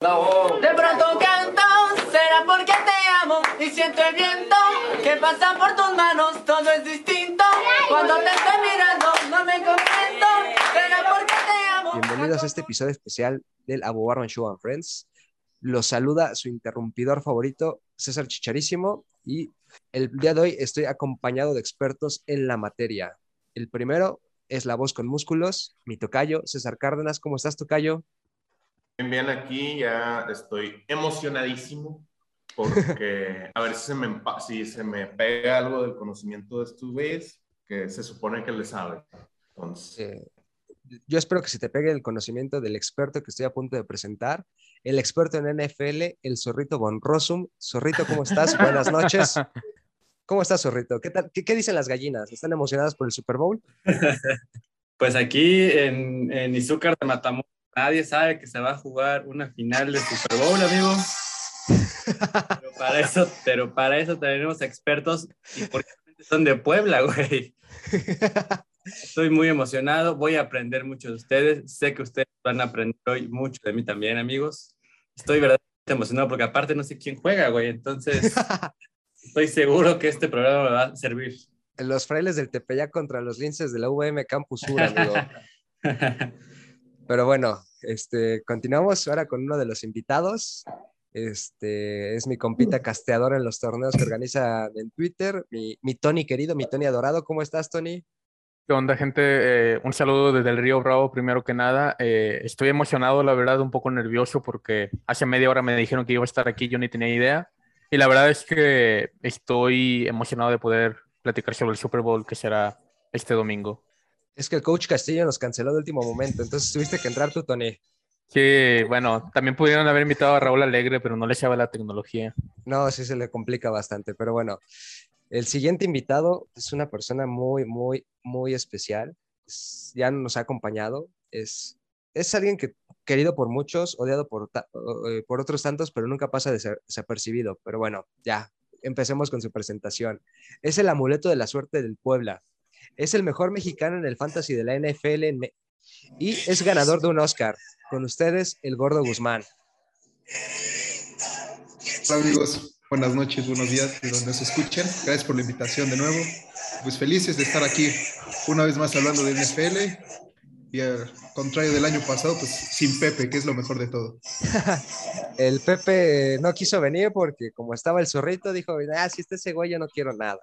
De pronto canto, será porque te amo y siento el viento que pasa por tus manos, todo es distinto. Cuando te estoy mirando, no me contento, será porque te amo. Bienvenidos a este episodio especial del Abu Barman Show and Friends. Los saluda su interrumpidor favorito, César Chicharísimo, y el día de hoy estoy acompañado de expertos en la materia. El primero es la voz con músculos, mi tocayo, César Cárdenas. ¿Cómo estás, tocayo? Bien, bien, aquí ya estoy emocionadísimo porque a ver si se, me, si se me pega algo del conocimiento de estos güeyes que se supone que le sabe. Entonces, Eh, yo espero que se te pegue el conocimiento del experto que estoy a punto de presentar, el experto en NFL, el Zorrito Von Rossum. Zorrito, ¿cómo estás? Buenas noches. ¿Cómo estás, Zorrito? ¿Qué, tal- qué, qué dicen las gallinas? ¿Están emocionadas por el Super Bowl? Pues aquí en, en Izúcar de Matamoros nadie sabe que se va a jugar una final de Super Bowl, amigo. Pero para eso, pero para eso tenemos expertos y porque son de Puebla, güey. Estoy muy emocionado, voy a aprender mucho de ustedes. Sé que ustedes van a aprender hoy mucho de mí también, amigos. Estoy verdaderamente emocionado porque aparte no sé quién juega, güey. Entonces, estoy seguro que este programa me va a servir. Los frailes del Tepeyac contra los linces de la UVM Campus Sur, amigo. Pero bueno, este, continuamos ahora con uno de los invitados. Este es mi compita casteador en los torneos que organiza en Twitter, mi, mi Tony querido, mi Tony adorado. ¿Cómo estás, Tony? ¿Qué onda, gente? Eh, un saludo desde el Río Bravo, primero que nada. Eh, estoy emocionado, la verdad, un poco nervioso porque hace media hora me dijeron que iba a estar aquí, yo ni tenía idea. Y la verdad es que estoy emocionado de poder platicar sobre el Super Bowl que será este domingo. Es que el coach Castillo nos canceló de último momento, entonces tuviste que entrar tú, Tony. Que, bueno, también pudieron haber invitado a Raúl Alegre, pero no le echaba la tecnología. No, sí se le complica bastante, pero bueno, el siguiente invitado es una persona muy, muy, muy especial. Es- ya nos ha acompañado. Es, es alguien que querido por muchos, odiado por, eh, por otros tantos, pero nunca pasa desa- desapercibido. Pero bueno, ya, empecemos con su presentación. Es el amuleto de la suerte del Puebla. Es el mejor mexicano en el fantasy de la NFL y es ganador de un Oscar. Con ustedes, el Gordo Guzmán. Hola amigos, buenas noches, buenos días de donde nos escuchen. Gracias por la invitación de nuevo. Pues felices de estar aquí una vez más hablando de NFL y al contrario del año pasado, pues sin Pepe, que es lo mejor de todo. El Pepe no quiso venir porque como estaba el zorrito, dijo, ah, si está ese güey, yo no quiero nada.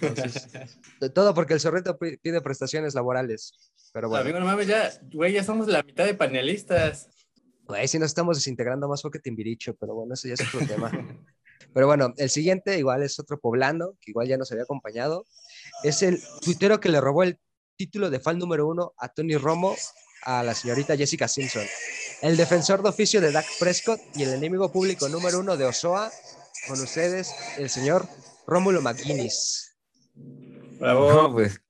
Entonces, todo porque el zorrito pi- pide prestaciones laborales. Pero bueno, Amigo, no mames, ya, güey, ya somos la mitad de panelistas. güey, si nos estamos desintegrando más fue que Timbiricho, pero bueno, eso ya es otro tema. Pero bueno, el siguiente igual es otro poblano, que igual ya nos había acompañado. Es el tuitero que le robó el título de fan número uno a Tony Romo a la señorita Jessica Simpson. El defensor de oficio de Dak Prescott y el enemigo público número uno de Osoa. Con ustedes, el señor Rómulo McGuinness. Bravo. No, pues,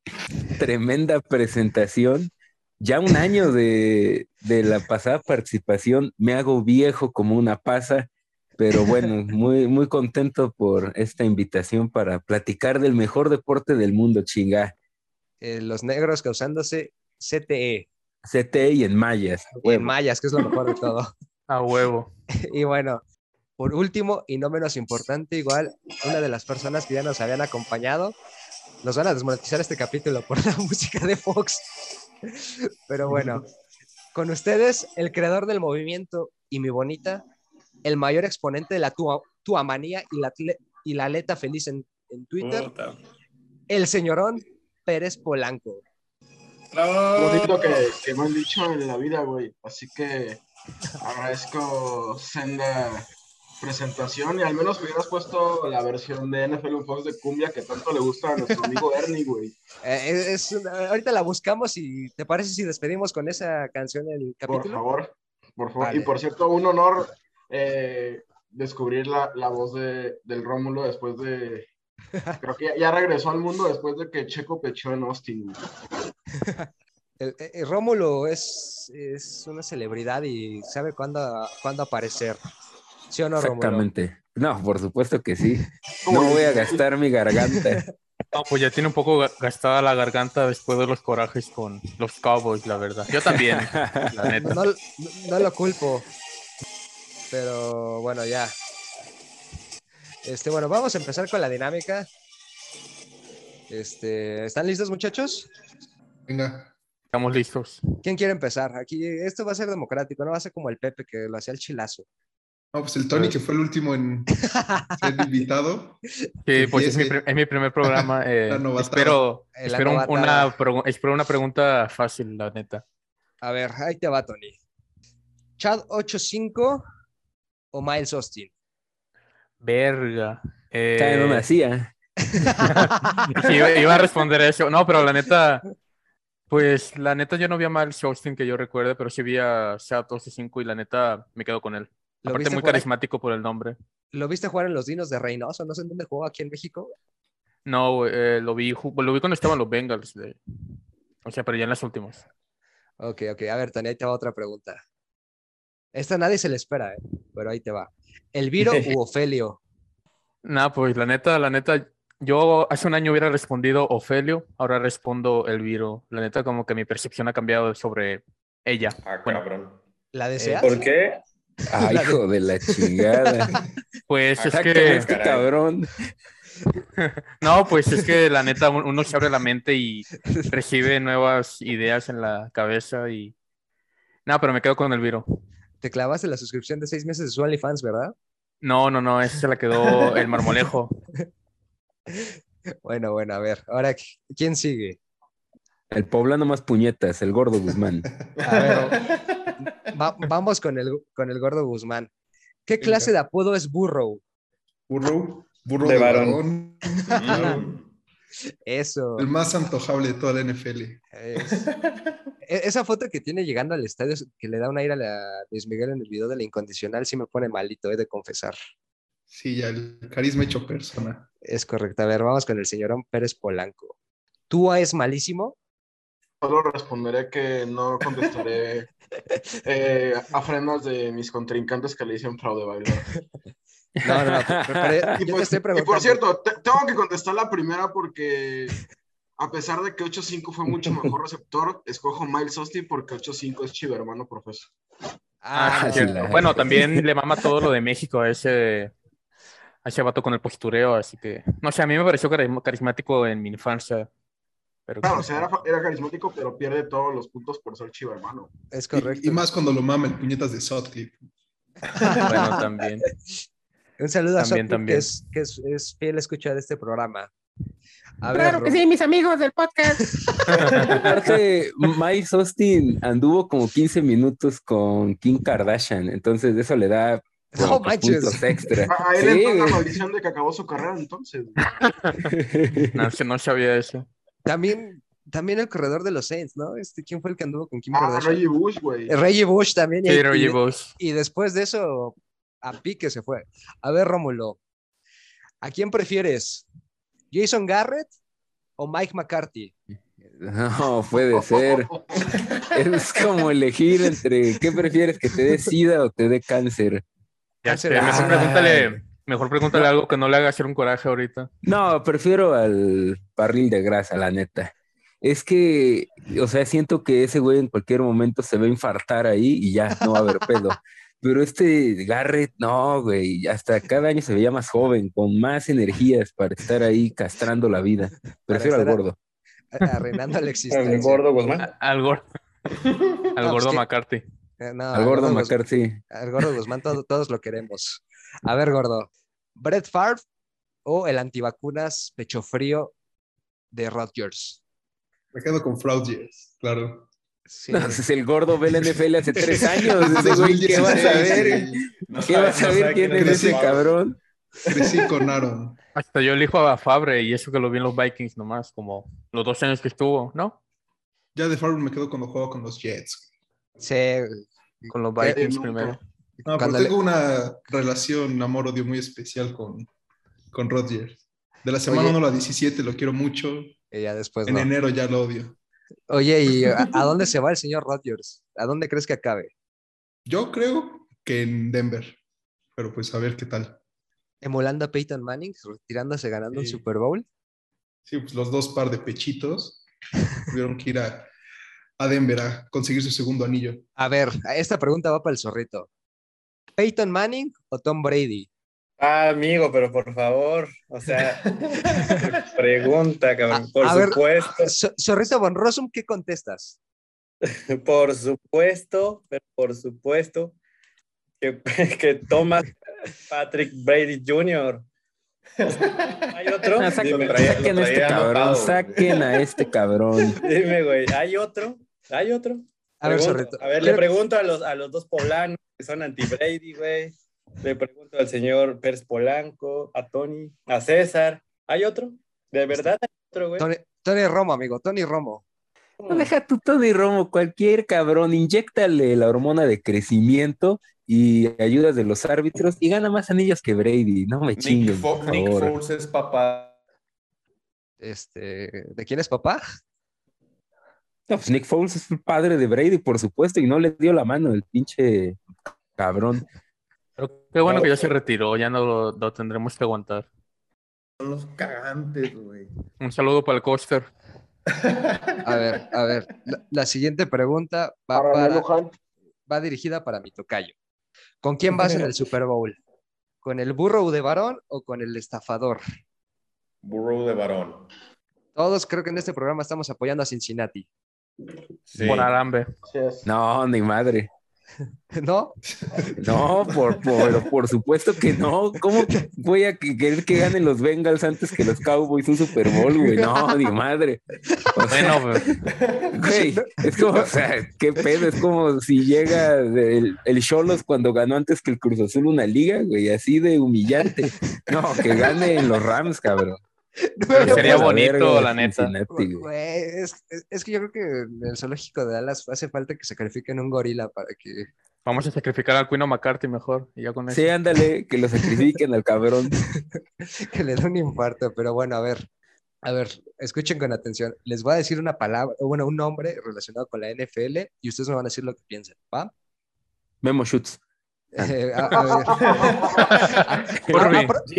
tremenda presentación. Ya un año de, de la pasada participación, me hago viejo como una pasa, pero bueno, muy, muy contento por esta invitación para platicar del mejor deporte del mundo, chinga. Eh, los negros causándose CTE CT y en mayas. y en mayas, que es lo mejor de todo. A huevo. Y bueno, por último y no menos importante, igual una de las personas que ya nos habían acompañado, nos van a desmonetizar este capítulo por la música de Fox. Pero bueno, con ustedes, el creador del movimiento y mi bonita, el mayor exponente de la tua- tuamanía y la, y la aleta feliz en, en Twitter, el señorón Pérez Polanco. Bravo. bonito que, que me han dicho en la vida, güey. Así que agradezco senda presentación y al menos hubieras puesto la versión de NFL un Fox de cumbia que tanto le gusta a nuestro amigo Ernie, güey. Eh, es- es una- ahorita la buscamos y ¿te parece si despedimos con esa canción el Por capítulo? favor, por favor. Vale. Y por cierto, un honor eh, descubrir la, la voz de, del Rómulo después de... Creo que ya, ya regresó al mundo después de que Checo pechó en Austin. El, el- el Rómulo es, es una celebridad y sabe cuándo, cuándo aparecer. ¿Sí o no, Rómulo? Exactamente. No, por supuesto que sí. No voy a gastar mi garganta. No, pues ya tiene un poco ga- gastada la garganta después de los corajes con los Cowboys, la verdad. Yo también, la neta. No, no- no lo culpo. Pero bueno, ya. Este, bueno, vamos a empezar con la dinámica. Este, ¿están listos, muchachos? Venga. Estamos listos. ¿Quién quiere empezar? Aquí esto va a ser democrático, no va a ser como el Pepe que lo hacía el chilazo. No, pues el Tony, que fue el último en ser invitado. Sí, pues es mi, es mi primer programa. eh, espero, la espero, una, espero una pregunta fácil, la neta. A ver, ahí te va, Tony. ¿Chad 85 o Miles Austin? Verga. Eh, Todavía no nacía. sí, iba, iba a responder eso. No, pero la neta, pues la neta yo no vi a Miles Austin que yo recuerde, pero sí vi a Shad 5 y la neta me quedo con él. ¿Lo Aparte muy jugar, carismático por el nombre. ¿Lo viste jugar en los Dinos de Reynoso? No sé en dónde jugó, aquí en México. No, eh, lo vi, lo vi cuando estaban los Bengals. de- O sea, pero ya en las últimas. Ok, ok. A ver, Tony, ahí te va otra pregunta. Esta nadie se le espera, ¿eh? pero ahí te va. ¿Elviro u Ofelio? Nah, pues la neta, la neta, yo hace un año hubiera respondido Ofelio, ahora respondo Elviro. La neta, como que mi percepción ha cambiado sobre ella. Ah, Bueno. cabrón. ¿La deseas? ¿Por qué? Ay, de- hijo de la chingada. Pues es Sácame que, este Caray. cabrón. no, pues es que la neta, un- uno se abre la mente y recibe nuevas ideas en la cabeza y... No, pero me quedo con Elviro. Te clavaste la suscripción de seis meses de su OnlyFans, ¿verdad? No, no, no, esa se la quedó el marmolejo. Bueno, bueno, a ver. Ahora, ¿quién sigue? El poblano más puñetas, el gordo Guzmán. A ver, va- vamos con el, con el gordo Guzmán. ¿Qué clase de apodo es Burrow? Burro, burro De de, varón. varón. Eso. El más antojable de toda la NFL. es- e- Esa foto que tiene llegando al estadio que le da un aire a la Luis Miguel en el video de la incondicional sí me pone malito, he de confesar. Sí, ya el carisma hecho persona. Es correcto. A ver, vamos con el señorón Pérez Polanco. ¿Túa es malísimo? Solo responderé que no contestaré eh, afrendas de mis contrincantes que le dicen fraude bailar. No, no, no. Y, pues- y por cierto, te- tengo que contestar la primera porque a pesar de que 8.5 fue mucho mejor receptor, escojo Miles Austin porque 8.5 es chivo hermano profesor. Ah, Ah, la- Bueno, también le mama todo lo de México a ese, a ese vato con el postureo, así que, no sé, a mí me pareció carismático en mi infancia. Pero Claro, o sea, era, era carismático, pero pierde todos los puntos por ser chivo hermano. es Y- correcto. Y, más cuando lo mama el puñetas de Sutcliffe. bueno, también. Un saludo a También, Sopli, también. que, es, que es, es fiel escucha de este programa. A Claro ver, que sí, mis amigos del podcast. Aparte, Miles Austin anduvo como 15 minutos con Kim Kardashian, entonces eso le da No que manches. puntos extra. A, a él Sí, entró la maldición de que acabó su carrera entonces. No, no sabía eso. También, también el corredor de los Saints, ¿no? Este, ¿Quién fue el que anduvo con Kim Ah, Kardashian? Reggie Bush, güey. Reggie Bush también. Sí, y, Reggie Bush. y después de eso, a pique se fue. A ver, Rómulo, ¿a quién prefieres? ¿Jason Garrett o Mike McCarthy? No, puede ser. Es como elegir entre qué prefieres que te dé sida o te dé cáncer. Ya sé, mejor mama. pregúntale, mejor pregúntale algo que no le haga hacer un coraje ahorita. No, prefiero al barril de grasa, la neta. Es que, o sea, siento que ese güey en cualquier momento se va a infartar ahí y ya no va a haber pedo. Pero este Garrett, no, güey, hasta cada año se veía más joven, con más energías para estar ahí castrando la vida. Prefiero al gordo. a- Arruinando la existencia. El gordo Guzmán. Al gordo. Al gordo McCarthy. No, Al gordo McCarthy. Al gordo Guzmán todo- todos lo queremos. A ver, gordo, ¿Brett Favre o el antivacunas pecho frío de Rodgers? Me quedo con Fraudiers, claro. Sí. No, es el gordo ve la NFL hace tres años. Ese güey, ¿qué vas a 2016, ver? No ¿Qué vas a no ver quién es es ese cabrón? Crecí con Aaron. Hasta yo elijo a Fabre y eso que lo vi en los Vikings nomás, como los dos años que estuvo, ¿no? Ya de Favre me quedo cuando juego con los Jets. Sí, Con los Eh, Vikings primero. No, pero le- tengo una relación amor-odio muy especial con, con Rodgers. De la semana Oye. 1 a la 17 lo quiero mucho. y ya después En no. enero ya lo odio. Oye, ¿y a, a dónde se va el señor Rodgers? ¿A dónde crees que acabe? Yo creo que en Denver. Pero pues a ver qué tal. ¿Emulando a Peyton Manning, retirándose ganando un Sí. Super Bowl? Sí, pues los dos par de pechitos tuvieron que ir a, a Denver a conseguir su segundo anillo. A ver, esta pregunta va para el zorrito. ¿Peyton Manning o Tom Brady? Ah, amigo, pero por favor, o sea, pregunta, cabrón. A- Por a supuesto, So- Zorrito von Rossum, ¿qué contestas? por supuesto, pero por supuesto que, que Thomas Patrick Brady Jr. ¿Hay otro? Ah, saquen, Dime, lo traía- saquen a este cabrón, saquen a este cabrón. dime, güey, ¿hay otro? ¿Hay otro? A ver, Pregunto. Zorrito. A ver, le pregunto a los, a los dos poblanos que son anti-Brady, güey. Le pregunto al señor Pérez Polanco, a Tony, a César. ¿Hay otro? ¿De verdad hay otro, güey? Tony, Tony Romo, amigo, Tony Romo. No deja tu Tony Romo, cualquier cabrón, inyectale la hormona de crecimiento y ayudas de los árbitros y gana más anillos que Brady. No me Nick, Fo- por Nick favor. Foles es papá. Este, ¿de quién es papá? No, pues Nick Foles es el padre de Brady, por supuesto, y no le dio la mano el pinche cabrón. Pero qué bueno que ya se retiró, ya no lo, lo tendremos que aguantar. Son los cagantes, güey. Un saludo para el Coster. A ver, a ver. La, la siguiente pregunta va, Para para, Luján. va dirigida para mi tocayo. ¿Con quién vas en el Super Bowl? ¿Con el burro de varón o con el estafador? Burrow de varón. Todos creo que en este programa estamos apoyando a Cincinnati. Sí. Por es. No, ni madre. ¿No? No, por, por, por supuesto que no. ¿Cómo voy a que- querer que ganen los Bengals antes que los Cowboys un Super Bowl, güey? No, ni madre. O sea, Bueno, pues, güey, es como, o sea, qué pedo, es como si llega el, el Cholos cuando ganó antes que el Cruz Azul una liga, güey, así de humillante. No, que ganen los Rams, cabrón. Pero sería bonito, la neta. Cincinnati, güey. Güey, es, es- es que yo creo que en el zoológico de Dallas hace falta que sacrifiquen un gorila para que... vamos a sacrificar al Quino McCarthy mejor. Y ya con eso. Sí, ándale, que lo sacrifiquen al cabrón. que le dé un infarto, pero bueno, a ver, a ver, escuchen con atención. Les voy a decir una palabra, bueno, un nombre relacionado con la NFL y ustedes me van a decir lo que piensan, ¿va? Memo Schutz. Eh, a- a.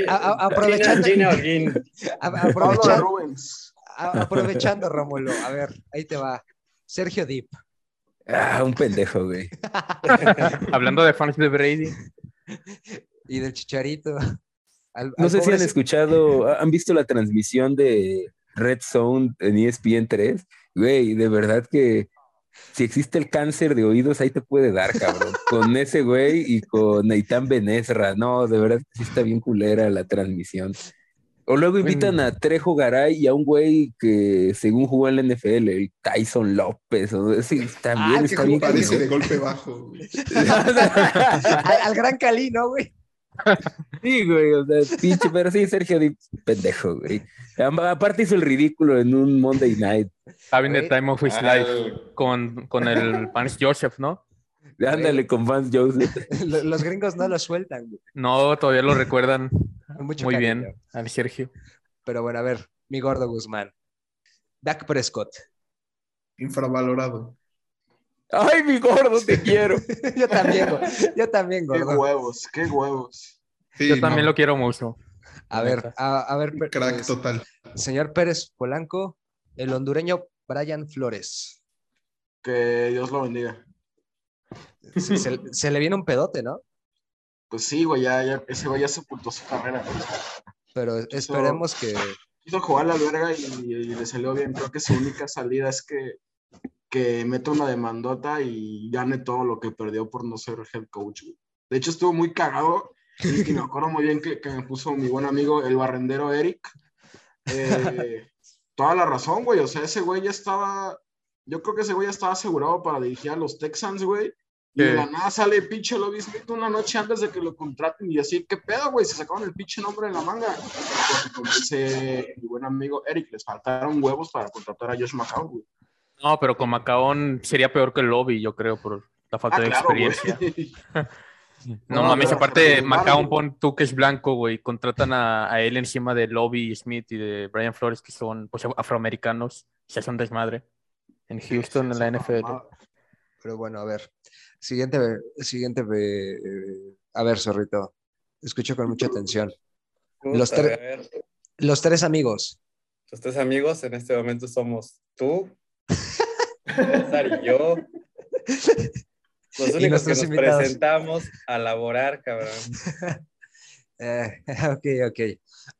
A- aprovechando, Gina a- aprovechando, aprovechando, ver, ahí te va. Sergio Dip. Ah, un pendejo, güey. Hablando de fans de Brady. y del Chicharito. Al- No al sé si han escuchado, ¿han visto la transmisión de Red Zone en E ESPN 3? Güey, de verdad que si existe el cáncer de oídos, ahí te puede dar, cabrón. Con ese güey y con Neitán Benesra. No, de verdad que sí está bien culera la transmisión. O luego invitan a Trejo Garay y a un güey que según jugó en la NFL, el Tyson López. O ese también Ah, que está bien Parece de golpe bajo. al gran Cali, ¿no, güey? Sí, güey, o sea, pinche, pero sí, Sergio pendejo, güey. Aparte hizo el ridículo en un Monday Night. Having the time of his Ah, life. Con, con el Vance Joseph, ¿no? Ándale con Vance Joseph. Lo- Los gringos no lo sueltan, güey. No, todavía lo recuerdan mucho muy cariño. bien al Sergio. Pero bueno, a ver, mi gordo Guzmán. Dak Prescott. Infravalorado. Ay, mi gordo, te quiero. yo también. Yo también, Qué gordo. huevos, qué huevos. Sí, Yo también no, lo quiero mucho. A ver, a, a ver, Crack pues, total. señor Pérez Polanco, el hondureño Brian Flores. Que Dios lo bendiga. Se, se- se le viene un pedote, ¿no? Pues sí, güey, ya, ya, ese güey ya sepultó su carrera. güey. Pero esperemos que. Quiso jugar a la verga y, y le salió bien. Creo que su única salida es que, que meta una demandota y gane todo lo que perdió por no ser head coach. De hecho, estuvo muy cagado. Y me acuerdo muy bien que, que me puso mi buen amigo, el barrendero Eric. Eh, toda la razón, güey. O sea, ese güey ya estaba. Yo creo que ese güey ya estaba asegurado para dirigir a los Texans, güey. Y de la nada sale pinche Lobby Smith una noche antes de que lo contraten y así, ¿qué pedo, güey? Se sacaron el pinche nombre de la manga. Porque como dice mi buen amigo Eric, les faltaron huevos para contratar a Josh McCown, güey. No, pero con Macaón sería peor que el lobby, yo creo, por la falta Ah, de claro, experiencia. No, No, mames, aparte, Macaón pon tú que es blanco, güey. Contratan a, a él encima de Lobby Smith y de Brian Flores, que son pues, afroamericanos. Se hacen desmadre. En Houston, en la NFL. Pero bueno, a ver. Siguiente, siguiente. eh, a ver, zorrito. Escucho con mucha atención. Los ver, Los tres amigos. Los tres amigos en este momento somos tú, César y yo. Los Y únicos que nos invitados. presentamos a laborar, cabrón. Eh, ok, ok.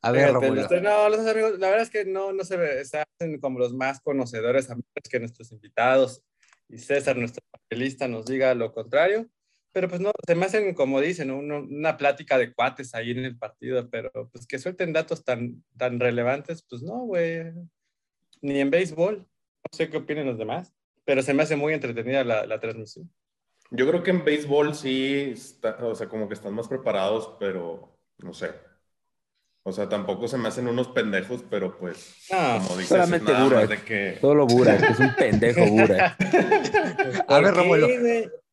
A ver, no, los amigos, la verdad es que no, no se ve, se hacen como los más conocedores, a menos que nuestros invitados y César, nuestro panelista, nos diga lo contrario. Pero pues no, se me hacen, como dicen, uno- una plática de cuates ahí en el partido, pero pues que suelten datos tan, tan relevantes, pues no, güey. Ni en béisbol. No sé qué opinan los demás, pero se me hace muy entretenida la, la transmisión. Yo creo que en béisbol sí, está- o sea, como que están más preparados, pero no sé. O sea, tampoco se me hacen unos pendejos, pero pues, No, como dices, solamente nada Burak. más de que... Solo Burak, es un pendejo Burak. A ver, ¿Por qué, Rómulo.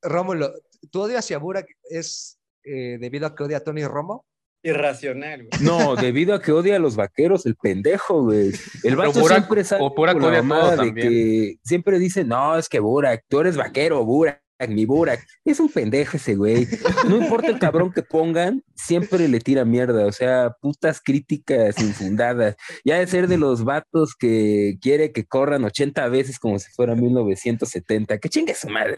Rómulo, ¿tu odio hacia Burak es eh, debido a que odia a Tony Romo? Irracional, güey. No, debido a que odia a los vaqueros, el pendejo, güey. El vato Burak- siempre sale o Burak con la odia todo mamada de también. que siempre dice, no, es que Burak, tú eres vaquero, Burak, mi Burak. Es un pendejo ese güey. No importa el cabrón que pongan, siempre le tira mierda. O sea, putas críticas infundadas. Ya de ser de los vatos que quiere que corran 80 veces como si fuera 1970. Que chingue su madre.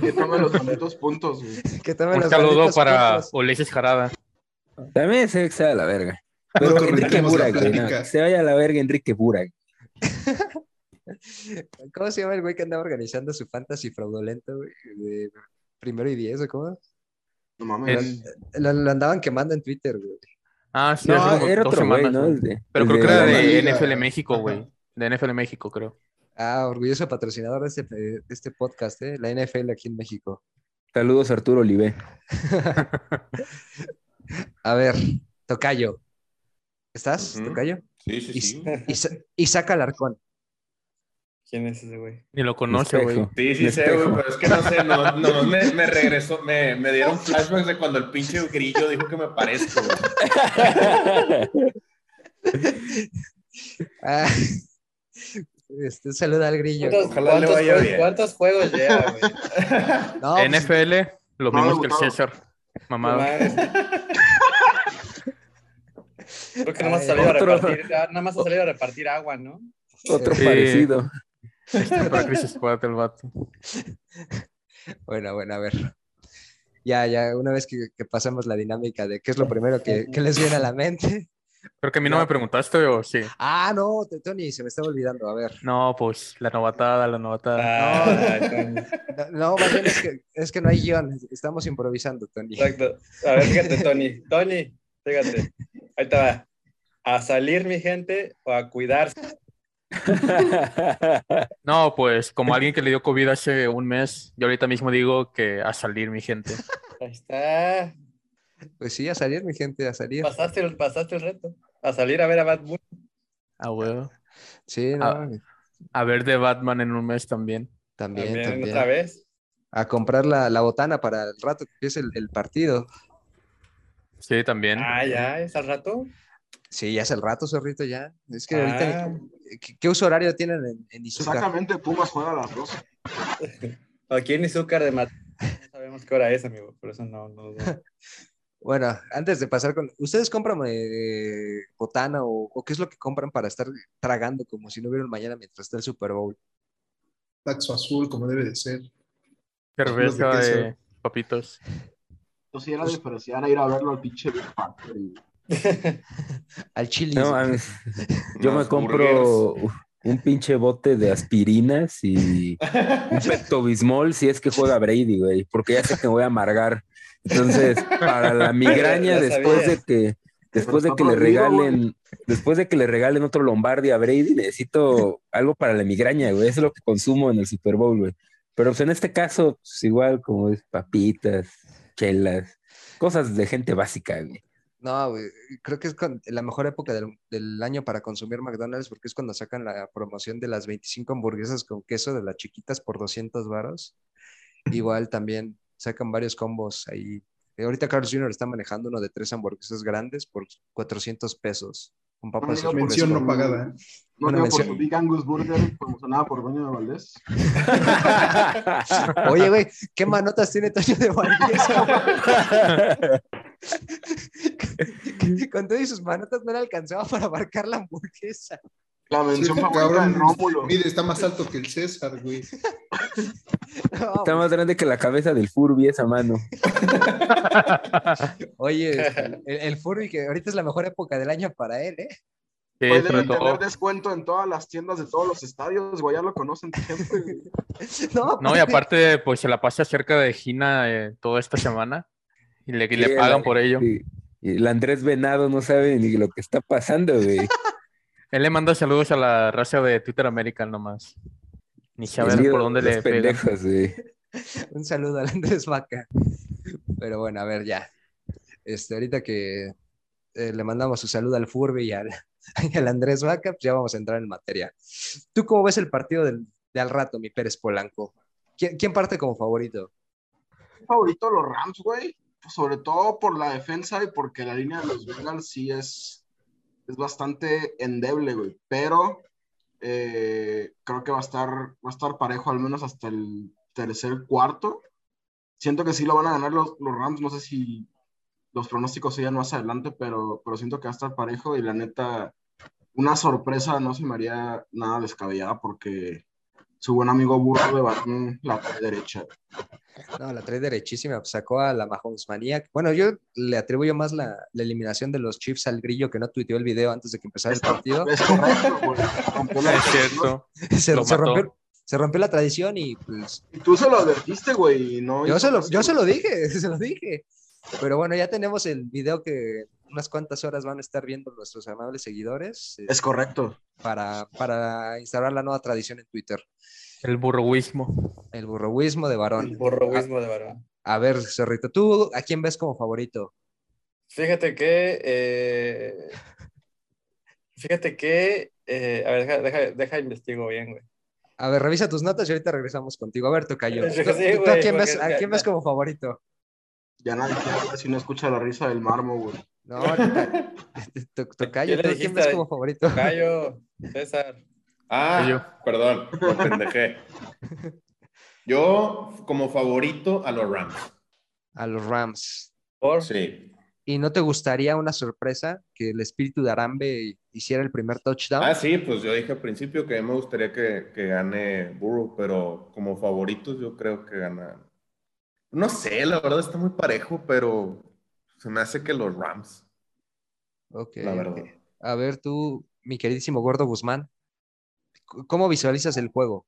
Que tome los malditos puntos, güey. Que tome Un los saludo para puntos. Ulises Jarada. También se ve a la verga. Pero No Enrique Burak, güey, no, plática. que se vaya a la verga Enrique Burak. ¿Cómo se llama el güey que andaba organizando su fantasy fraudulento, güey? De primero y diez, ¿o cómo? No mames. Lo, lo andaban quemando en Twitter, güey. Ah, sí, No, era dos otro güey, ¿no? de- Pero creo de que era de liga. NFL México, güey. De NFL México, creo. Ah, orgulloso patrocinador de este, de este podcast, ¿eh? La NFL aquí en México. Saludos Arturo Olive. A ver, Tocayo. ¿Estás, Ujú. Tocayo? Sí, sí, sí. Isa- Isaac Alarcón. ¿Quién es ese güey? Ni lo conoce, güey. Sí, sí, sé, güey, pero es que no sé, no, no, me, me regresó, me, me dieron flashbacks de cuando el pinche grillo dijo que me parezco, güey. Ah, este, saluda al grillo. ¿Cuántos, Ojalá le vaya juegos- bien. cuántos juegos lleva, güey? No, pues, NFL, lo No, mismo que el. César. Mames. Creo que nada más salido a repartir, nada más ha salido a repartir agua, ¿no? Otro Sí. parecido. Está para Crisis Squad el vato. Bueno, bueno, a ver. Ya, ya, una vez que, que pasamos la dinámica de qué es lo primero que, que les viene a la mente. Creo que a mí no me preguntaste, o sí. Ah, no, Tony, se me estaba olvidando. A ver. No, pues la novatada, la novatada. Ah. No, no, más bien es que, es que no hay guion. Estamos improvisando, Tony. Exacto. A ver, fíjate, Tony. Tony, fíjate. Ahí te va. A salir, mi gente, o a cuidarse. No, pues como alguien que le dio COVID hace un mes, yo ahorita mismo digo que a salir, mi gente. Ahí está. Pues sí, a salir, mi gente, a salir. Pasaste el, pasaste el reto. A salir a ver a Bad Bunny. Ah, huevo. Sí, no, Ah. A ver de Batman en un mes también. también, También, también. otra vez. A comprar la, la botana para el rato que empiece el, el partido. Sí, también. Ah, ya, es al rato. Sí, ya es el rato, zorrito, ya. Es que Ah. ahorita, ¿qué, qué uso horario tienen en, en Izúcar? Exactamente, Pumas juega a las 12. Aquí en Izúcar de Mat. No sabemos qué hora es, amigo. Por eso no. no, no. Bueno, antes de pasar con... ¿Ustedes compran eh, botana o, o qué es lo que compran para estar tragando como si no hubiera un mañana mientras está el Super Bowl? Taxo azul, como debe de ser. Cerveza de queso. de papitos. Yo sí era diferenciar a ir a verlo al pinche Big Factory. güey. Al chili. No mames. Yo me compro un pinche bote de aspirinas y un Pepto-Bismol si es que juega Brady, güey, porque ya sé que me voy a amargar. Entonces, para la migraña, después de que después de que le regalen, después de que le regalen otro Lombardi a Brady, necesito algo para la migraña, güey. Eso es lo que consumo en el Super Bowl, güey. Pero pues, en este caso, pues, igual como es papitas, chelas, cosas de gente básica, güey. No, güey, creo que es con- la mejor época del, del año para consumir McDonald's porque es cuando sacan la promoción de las 25 hamburguesas con queso de las chiquitas por 200 varos. Igual también sacan varios combos ahí. Eh, Ahorita Carlos Jr. está manejando uno de tres hamburguesas grandes por 400 pesos. Con papas por Mención no pagada. ¿eh? No digo por tu Big Angus Burger promocionada por Doña de Valdés. Oye, güey, ¿qué manotas tiene Toño de Valdés? Con todas sus manotas no le alcanzaba para marcar la hamburguesa. La Sí, mención este favorita de Rómulo. mide, está más alto que el César, güey. No, Está más grande que la cabeza del Furby esa mano. Oye, el, el Furby, que ahorita es la mejor época del año para él, ¿eh? Sí, tener todo. descuento en todas las tiendas de todos los estadios, güey, ya lo conocen siempre. No, No, y aparte, pues se la pasa cerca de Gina eh, toda esta semana y le, y le Sí, pagan por ello. sí. Y el Andrés Venado no sabe ni lo que está pasando, güey. Él le manda saludos a la raza de Twitter American nomás. Ni saber por dónde de le pendejos. Un saludo al Andrés Vaca. Pero bueno, a ver, ya. Este, ahorita que eh, le mandamos su saludo al Furby y al, y al Andrés Vaca, pues ya vamos a entrar en materia. ¿Tú cómo ves el partido del, de al rato, mi Pérez Polanco? ¿Quién, quién parte como favorito? favorito los Rams, güey. Sobre todo por la defensa y porque la línea de los Bengals sí es, es bastante endeble, güey. Pero eh, creo que va a estar, va a estar parejo al menos hasta el tercer cuarto. Siento que sí lo van a ganar los, los Rams. No sé si los pronósticos sigan más adelante, pero, pero siento que va a estar parejo y la neta, una sorpresa no se me haría nada descabellada porque su buen amigo Burro de Batman la trae derecha. No, la trae derechísima, pues, sacó a la Mahomes Maniac. Bueno, yo le atribuyo más la, la eliminación de los Chiefs al grillo que no tuiteó el video antes de que empezara el partido. Es correcto, la- Es cierto. Se, Lo se rompió, se rompió la tradición y pues Y tú se lo advertiste, güey, no. Yo se, lo, yo se lo dije, se lo dije. Pero bueno, ya tenemos el video que unas cuantas horas van a estar viendo nuestros amables seguidores eh, Es correcto. para, para instaurar la nueva tradición en Twitter, El burroísmo. el burroísmo de varón. Borroísmo de varón. A ver, Cerrito, ¿tú a quién ves como favorito? Fíjate que. eh, fíjate que. eh, a ver, deja, deja, deja investigo bien, güey. A ver, revisa tus notas y ahorita regresamos contigo. A ver, Tocayo. Sí, ¿Tú, a quién ves, a quién como favorito? Ya nadie si no escucha la risa del mármol, güey. No, Toca- to- Tocayo, ¿Qué le ¿tú ves ahí? como favorito? Cayo, César. Ah, Yo. perdón, me pendejé. Yo, como favorito, a los Rams. A los Rams. Por. Sí. ¿Y no te gustaría una sorpresa que el espíritu de Arambe hiciera el primer touchdown? Ah, sí, pues yo dije al principio que a mí me gustaría que, que gane Burrow, pero como favoritos yo creo que gana. No sé, la verdad está muy parejo, pero se me hace que los Rams, Ok, la verdad. A ver, tú, mi queridísimo Gordo Guzmán, ¿cómo visualizas el juego?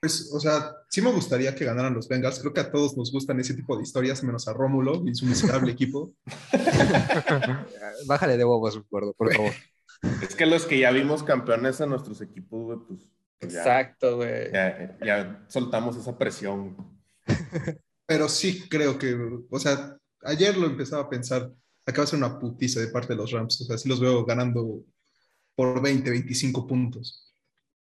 Pues, o sea, sí me gustaría que ganaran los Bengals. Creo que a todos nos gustan ese tipo de historias, menos a Rómulo y su miserable equipo. Bájale de huevos, Gordo, por favor. Es que los que ya vimos campeones en nuestros equipos, güey, pues, pues ya, Exacto, güey. ya, ya soltamos esa presión. Pero sí creo que, o sea, ayer lo empezaba a pensar, acaba de ser una putiza de parte de los Rams. O sea, sí los veo ganando por 20, 25 puntos.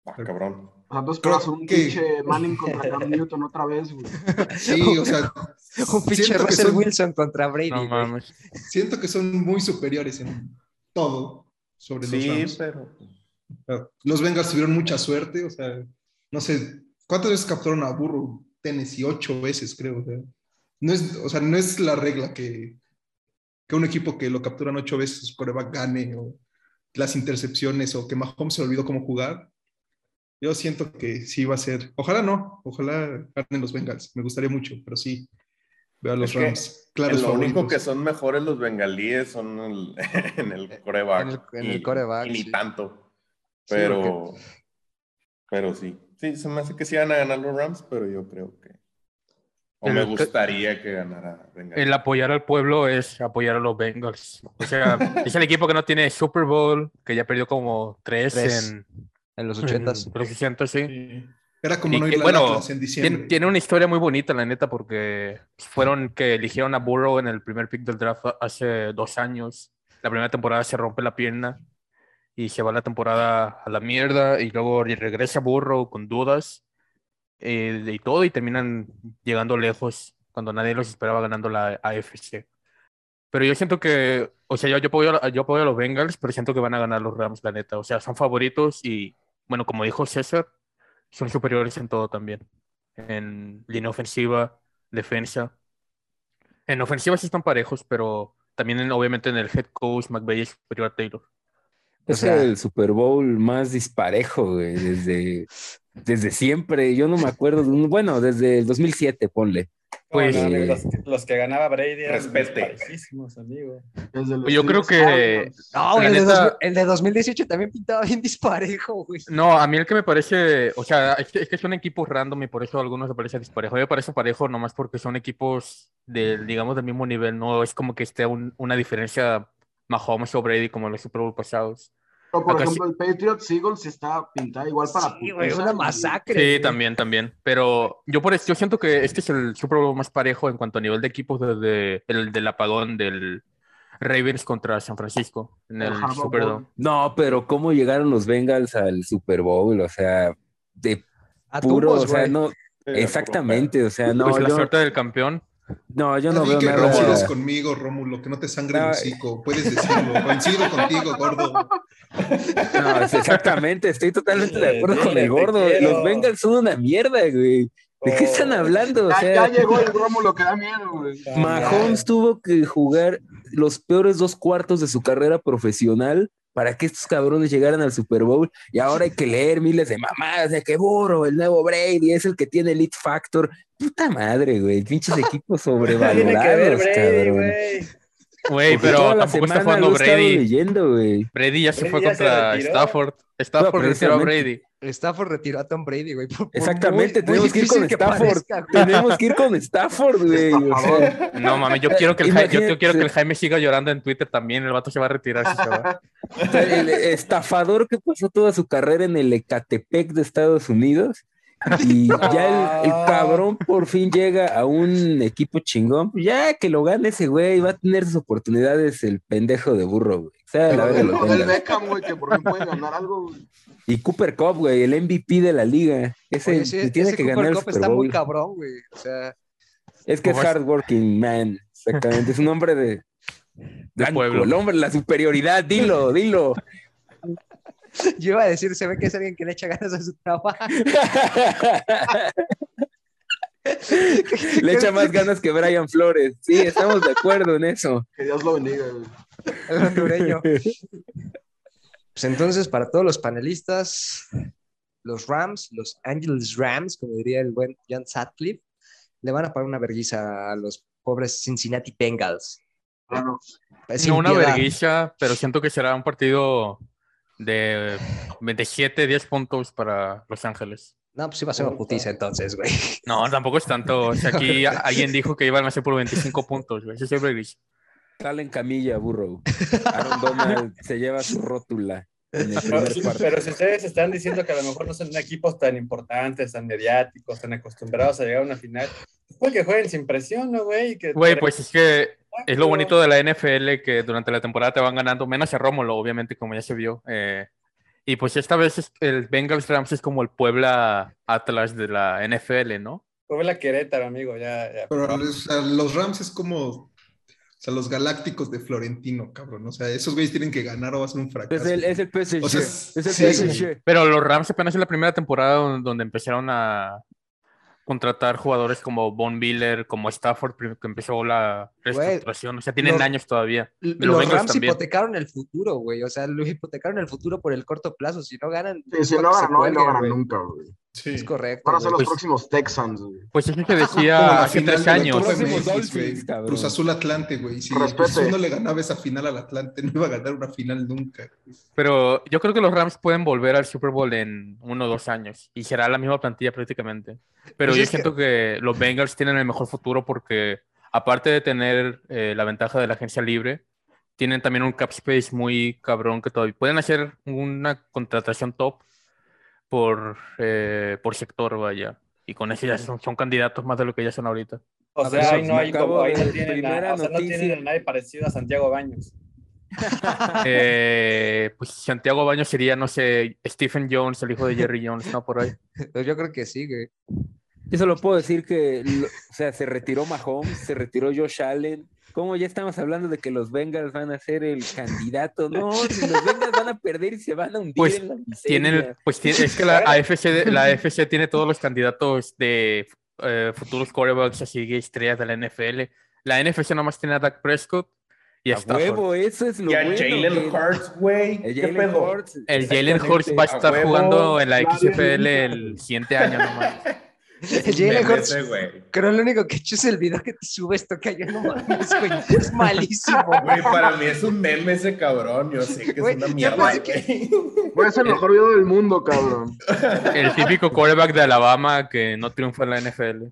Ah, cabrón. O sea, tú esperas Creo un que- pinche Manning contra Cam Newton otra vez, güey. Sí, o sea, Un pinche Russell son, Wilson contra Brady. No mames. siento que son muy superiores en todo sobre los Sí, Rams. pero Ah, Los Bengals tuvieron mucha suerte, o sea, no sé, ¿cuántas veces capturaron a Burro? Tennessee, ocho veces, creo. O sea, no es, o sea, no es la regla que, que un equipo que lo capturan ocho veces su coreback gane, o las intercepciones, o que Mahomes se olvidó cómo jugar. Yo siento que sí va a ser. Ojalá no, ojalá ganen los Bengals. Me gustaría mucho, pero sí. Veo a los Es que Rams. Claro, lo único que son mejores los bengalíes son el- en el coreback. En el- en y, el quarterback, y ni sí. tanto. Sí, Pero, pero sí. Sí, se me hace que sí van a ganar los Rams, pero yo creo que. O El me que- gustaría que ganara. El apoyar al pueblo es apoyar a los Bengals. O sea, es el equipo que no tiene Super Bowl, que ya perdió como tres, Tres. en, En los ochentas. en los 60, sí. Era como Y no que, ir al bueno, en diciembre. Tiene, tiene una historia muy bonita, la neta, porque fueron que eligieron a Burrow en el primer pick del draft hace dos años. La primera temporada se rompe la pierna y se va la temporada a la mierda y luego regresa Burrow con dudas eh, y todo y terminan llegando lejos cuando nadie los esperaba ganando la AFC. Pero yo siento que, o sea, yo, yo, apoyo, a- yo apoyo a los Bengals, pero siento que van a ganar los Rams, la neta. O sea, son favoritos y, bueno, como dijo César, son superiores en todo también. En línea ofensiva, defensa. En ofensiva sí están parejos, pero también en- obviamente en el head coach McVay es superior a Taylor. Es sea- el Super Bowl más disparejo, güey, desde, desde siempre. Yo no me acuerdo, de un- bueno, desde el 2007, ponle. Pues, Pues, los, que- los que ganaba Brady eran Respete. amigo. Los Yo creo que-. No, el, de neta- 2000 el de 2018 también pintaba bien disparejo, güey. No, a mí el que me parece, o sea, es que, es que son equipos random y por eso a algunos me parece disparejo. A mí me parece parejo nomás porque son equipos del, digamos, del mismo nivel. No es como que esté un- una diferencia Mahomes o Brady como en los Super Bowl pasados. Por acá ejemplo, el Patriots Eagles está pintada igual para Sí, güey, una masacre. Sí, güey. también, también. Pero yo por eso, yo siento que este es el Super Bowl más parejo en cuanto a nivel de equipos desde el del apagón del Ravens contra San Francisco en el. Bowl. No, pero ¿cómo llegaron los Bengals al Super Bowl? O sea, de A puro, o sea, güey. no, exactamente, o sea, no, pues la yo, suerte del campeón. No, yo no veo que nada. coincides conmigo, Rómulo, que no te sangre el hocico. Puedes decirlo. Coincido contigo, gordo. No, es exactamente, estoy totalmente de acuerdo Dile, con el te gordo. Los Bengals son una mierda, güey. ¿De qué están Oh. hablando? O Ya, sea, ya llegó el Rómulo que da miedo, güey. Mahomes tuvo que jugar los peores dos cuartos de su carrera profesional para que estos cabrones llegaran al Super Bowl y ahora hay que leer miles de mamadas de que burro, el nuevo Brady es el que tiene el Elite Factor. Puta madre, güey, pinches equipos sobrevalorados, cabrón. Güey. Pero tampoco está jugando Brady. leyendo. Brady ya se Brady fue ya contra. Stafford. Stafford No, retiró a. Brady. Stafford retiró a Tom Brady, güey. por- por Exactamente, muy- muy tenemos que ir con Stafford. Tenemos que ir con Stafford, güey. No mames, yo quiero que el, Jaime, yo quiero que el Jaime siga llorando en Twitter también. El vato se va a retirar si se va. O sea, el estafador que pasó toda su carrera en el Ecatepec de Estados Unidos y ya el, el cabrón por fin llega a un equipo chingón, pues ya que lo gane ese güey, va a tener sus oportunidades el pendejo de burro, güey. O sea, la verga lo El. Beckham, güey, que por fin puede ganar algo, güey. Y Cooper Cup, güey, el MVP de la liga. Ese Oye, tiene ese que Cooper ganar el Cup Super está muy cabrón, güey. O sea, Es que es Como es- hardworking man, exactamente. Es un hombre de, blanco, pueblo. el hombre, la superioridad, dilo, dilo. yo iba a decir, se ve que es alguien que le echa ganas a su trabajo. Le echa más ganas que Brian Flores. Sí, estamos de acuerdo en eso. Que Dios lo bendiga. El hondureño. Pues entonces, para todos los panelistas, los Rams, los Angeles Rams, como diría el buen John Sutcliffe, le van a pagar una vergüenza a los pobres Cincinnati Bengals. Claro. No una verguiza, pero siento que será un partido de 27, 10 puntos para Los Ángeles. No, pues va a ser una putiza entonces, güey. No, tampoco es tanto. O sea, aquí alguien dijo que iban a ser por 25 puntos, güey. Ese es el vergüenza. Sale en camilla, burro. Aaron Donald se lleva su rótula en el Pero, primer cuarto. pero si ustedes están diciendo que a lo mejor no son equipos tan importantes, tan mediáticos, tan acostumbrados a llegar a una final, pues que jueguen sin presión, ¿no, güey? Güey, pues es que es lo bonito de la NFL que durante la temporada te van ganando, menos a Rómulo, obviamente, como ya se vio. eh, y pues esta vez es- el Bengals Rams es como el Puebla Atlas de la NFL, ¿no? Puebla Querétaro, amigo, ya. ya. Pero o sea, los Rams es como, o sea, los galácticos de Florentino, cabrón. O sea, esos güeyes tienen que ganar o va a ser un fracaso. Es el, es el PSG. O sea, es el sí, PSG. Pero los Rams apenas en la primera temporada don- donde empezaron a contratar jugadores como Von Miller, como Stafford, que empezó la reestructuración. O sea, tienen los- años todavía. Los Los Rams también. hipotecaron el futuro, güey. O sea, lo hipotecaron el futuro por el corto plazo. Si no ganan, Sí, si no ganan, no, ganan nunca, güey. Sí. Es correcto. Van a ser los. Pues- próximos Texans, güey. Pues es lo que decía hace tres años. Cruz Azul Atlante, güey. Si Respete. No le ganaba esa final al Atlante, no iba a ganar una final nunca. Pero yo creo que los Rams pueden volver al Super Bowl en uno o dos años y será la misma plantilla prácticamente. Pero Pues yo es que- siento que... los Bengals tienen el mejor futuro porque aparte de tener eh, la ventaja de la agencia libre, tienen también un cap space muy cabrón que todavía pueden hacer una contratación top por, eh, por sector, vaya. Y con eso ya son, son candidatos más de lo que ya son ahorita. O A sea, ver, ahí no hay como, ahí no tienen, primera a, o sea, no noticia. tienen a nadie parecido a Santiago Baños. Eh, pues Santiago Baños sería, no sé, Stephen Jones, el hijo de Jerry Jones, ¿no? Por ahí. Pues yo creo que sí, güey. Yo solo puedo decir que, lo- o sea, se retiró Mahomes, se retiró Josh Allen. ¿Cómo ya estamos hablando de que los Bengals van a ser el candidato? No, si los Bengals van a perder y se van a hundir Pues, en la. Tienen, pues tiene- es que la AFC, la AFC tiene todos los candidatos de eh, futuros quarterbacks, así que estrellas de la NFL. La NFC nomás tiene a Dak Prescott Y A Stafford. huevo, eso es lo Y a bueno. Jalen que- Hurts, güey. el ¿Qué Jalen? Hurts, El Jalen Hurts va a estar A jugando en la XFL el siguiente año nomás. Ese, güey. creo lo único que he hecho es el video que te sube esto que yo no mames, güey. Es malísimo, güey. Güey, para mí es un meme ese cabrón. Yo sé que Güey, es una mierda, pensé que- güey. Güey, es el mejor video del mundo, cabrón. El típico quarterback de Alabama que no triunfa en la NFL.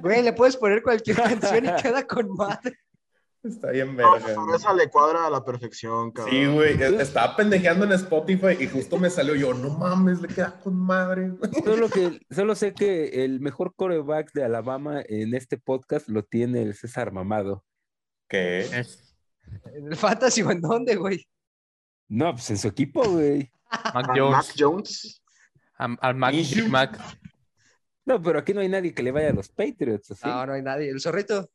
Güey, le puedes poner cualquier canción y queda con madre. Está bien No, verga. güey. esa le cuadra a la perfección, cabrón. Sí, güey. Estaba pendejeando en Spotify y justo me salió yo, no mames, le queda con madre. güey". Solo, que, solo sé que el mejor coreback de Alabama en este podcast lo tiene el César Mamado. ¿Qué? Es ¿En el Fantasy o en dónde, güey? No, pues en su equipo, güey. Mac Jones. Mac Jones. Am- Al Mac. No, pero aquí no hay nadie que le vaya a los Patriots, ¿o sí? No, no hay nadie. El zorrito.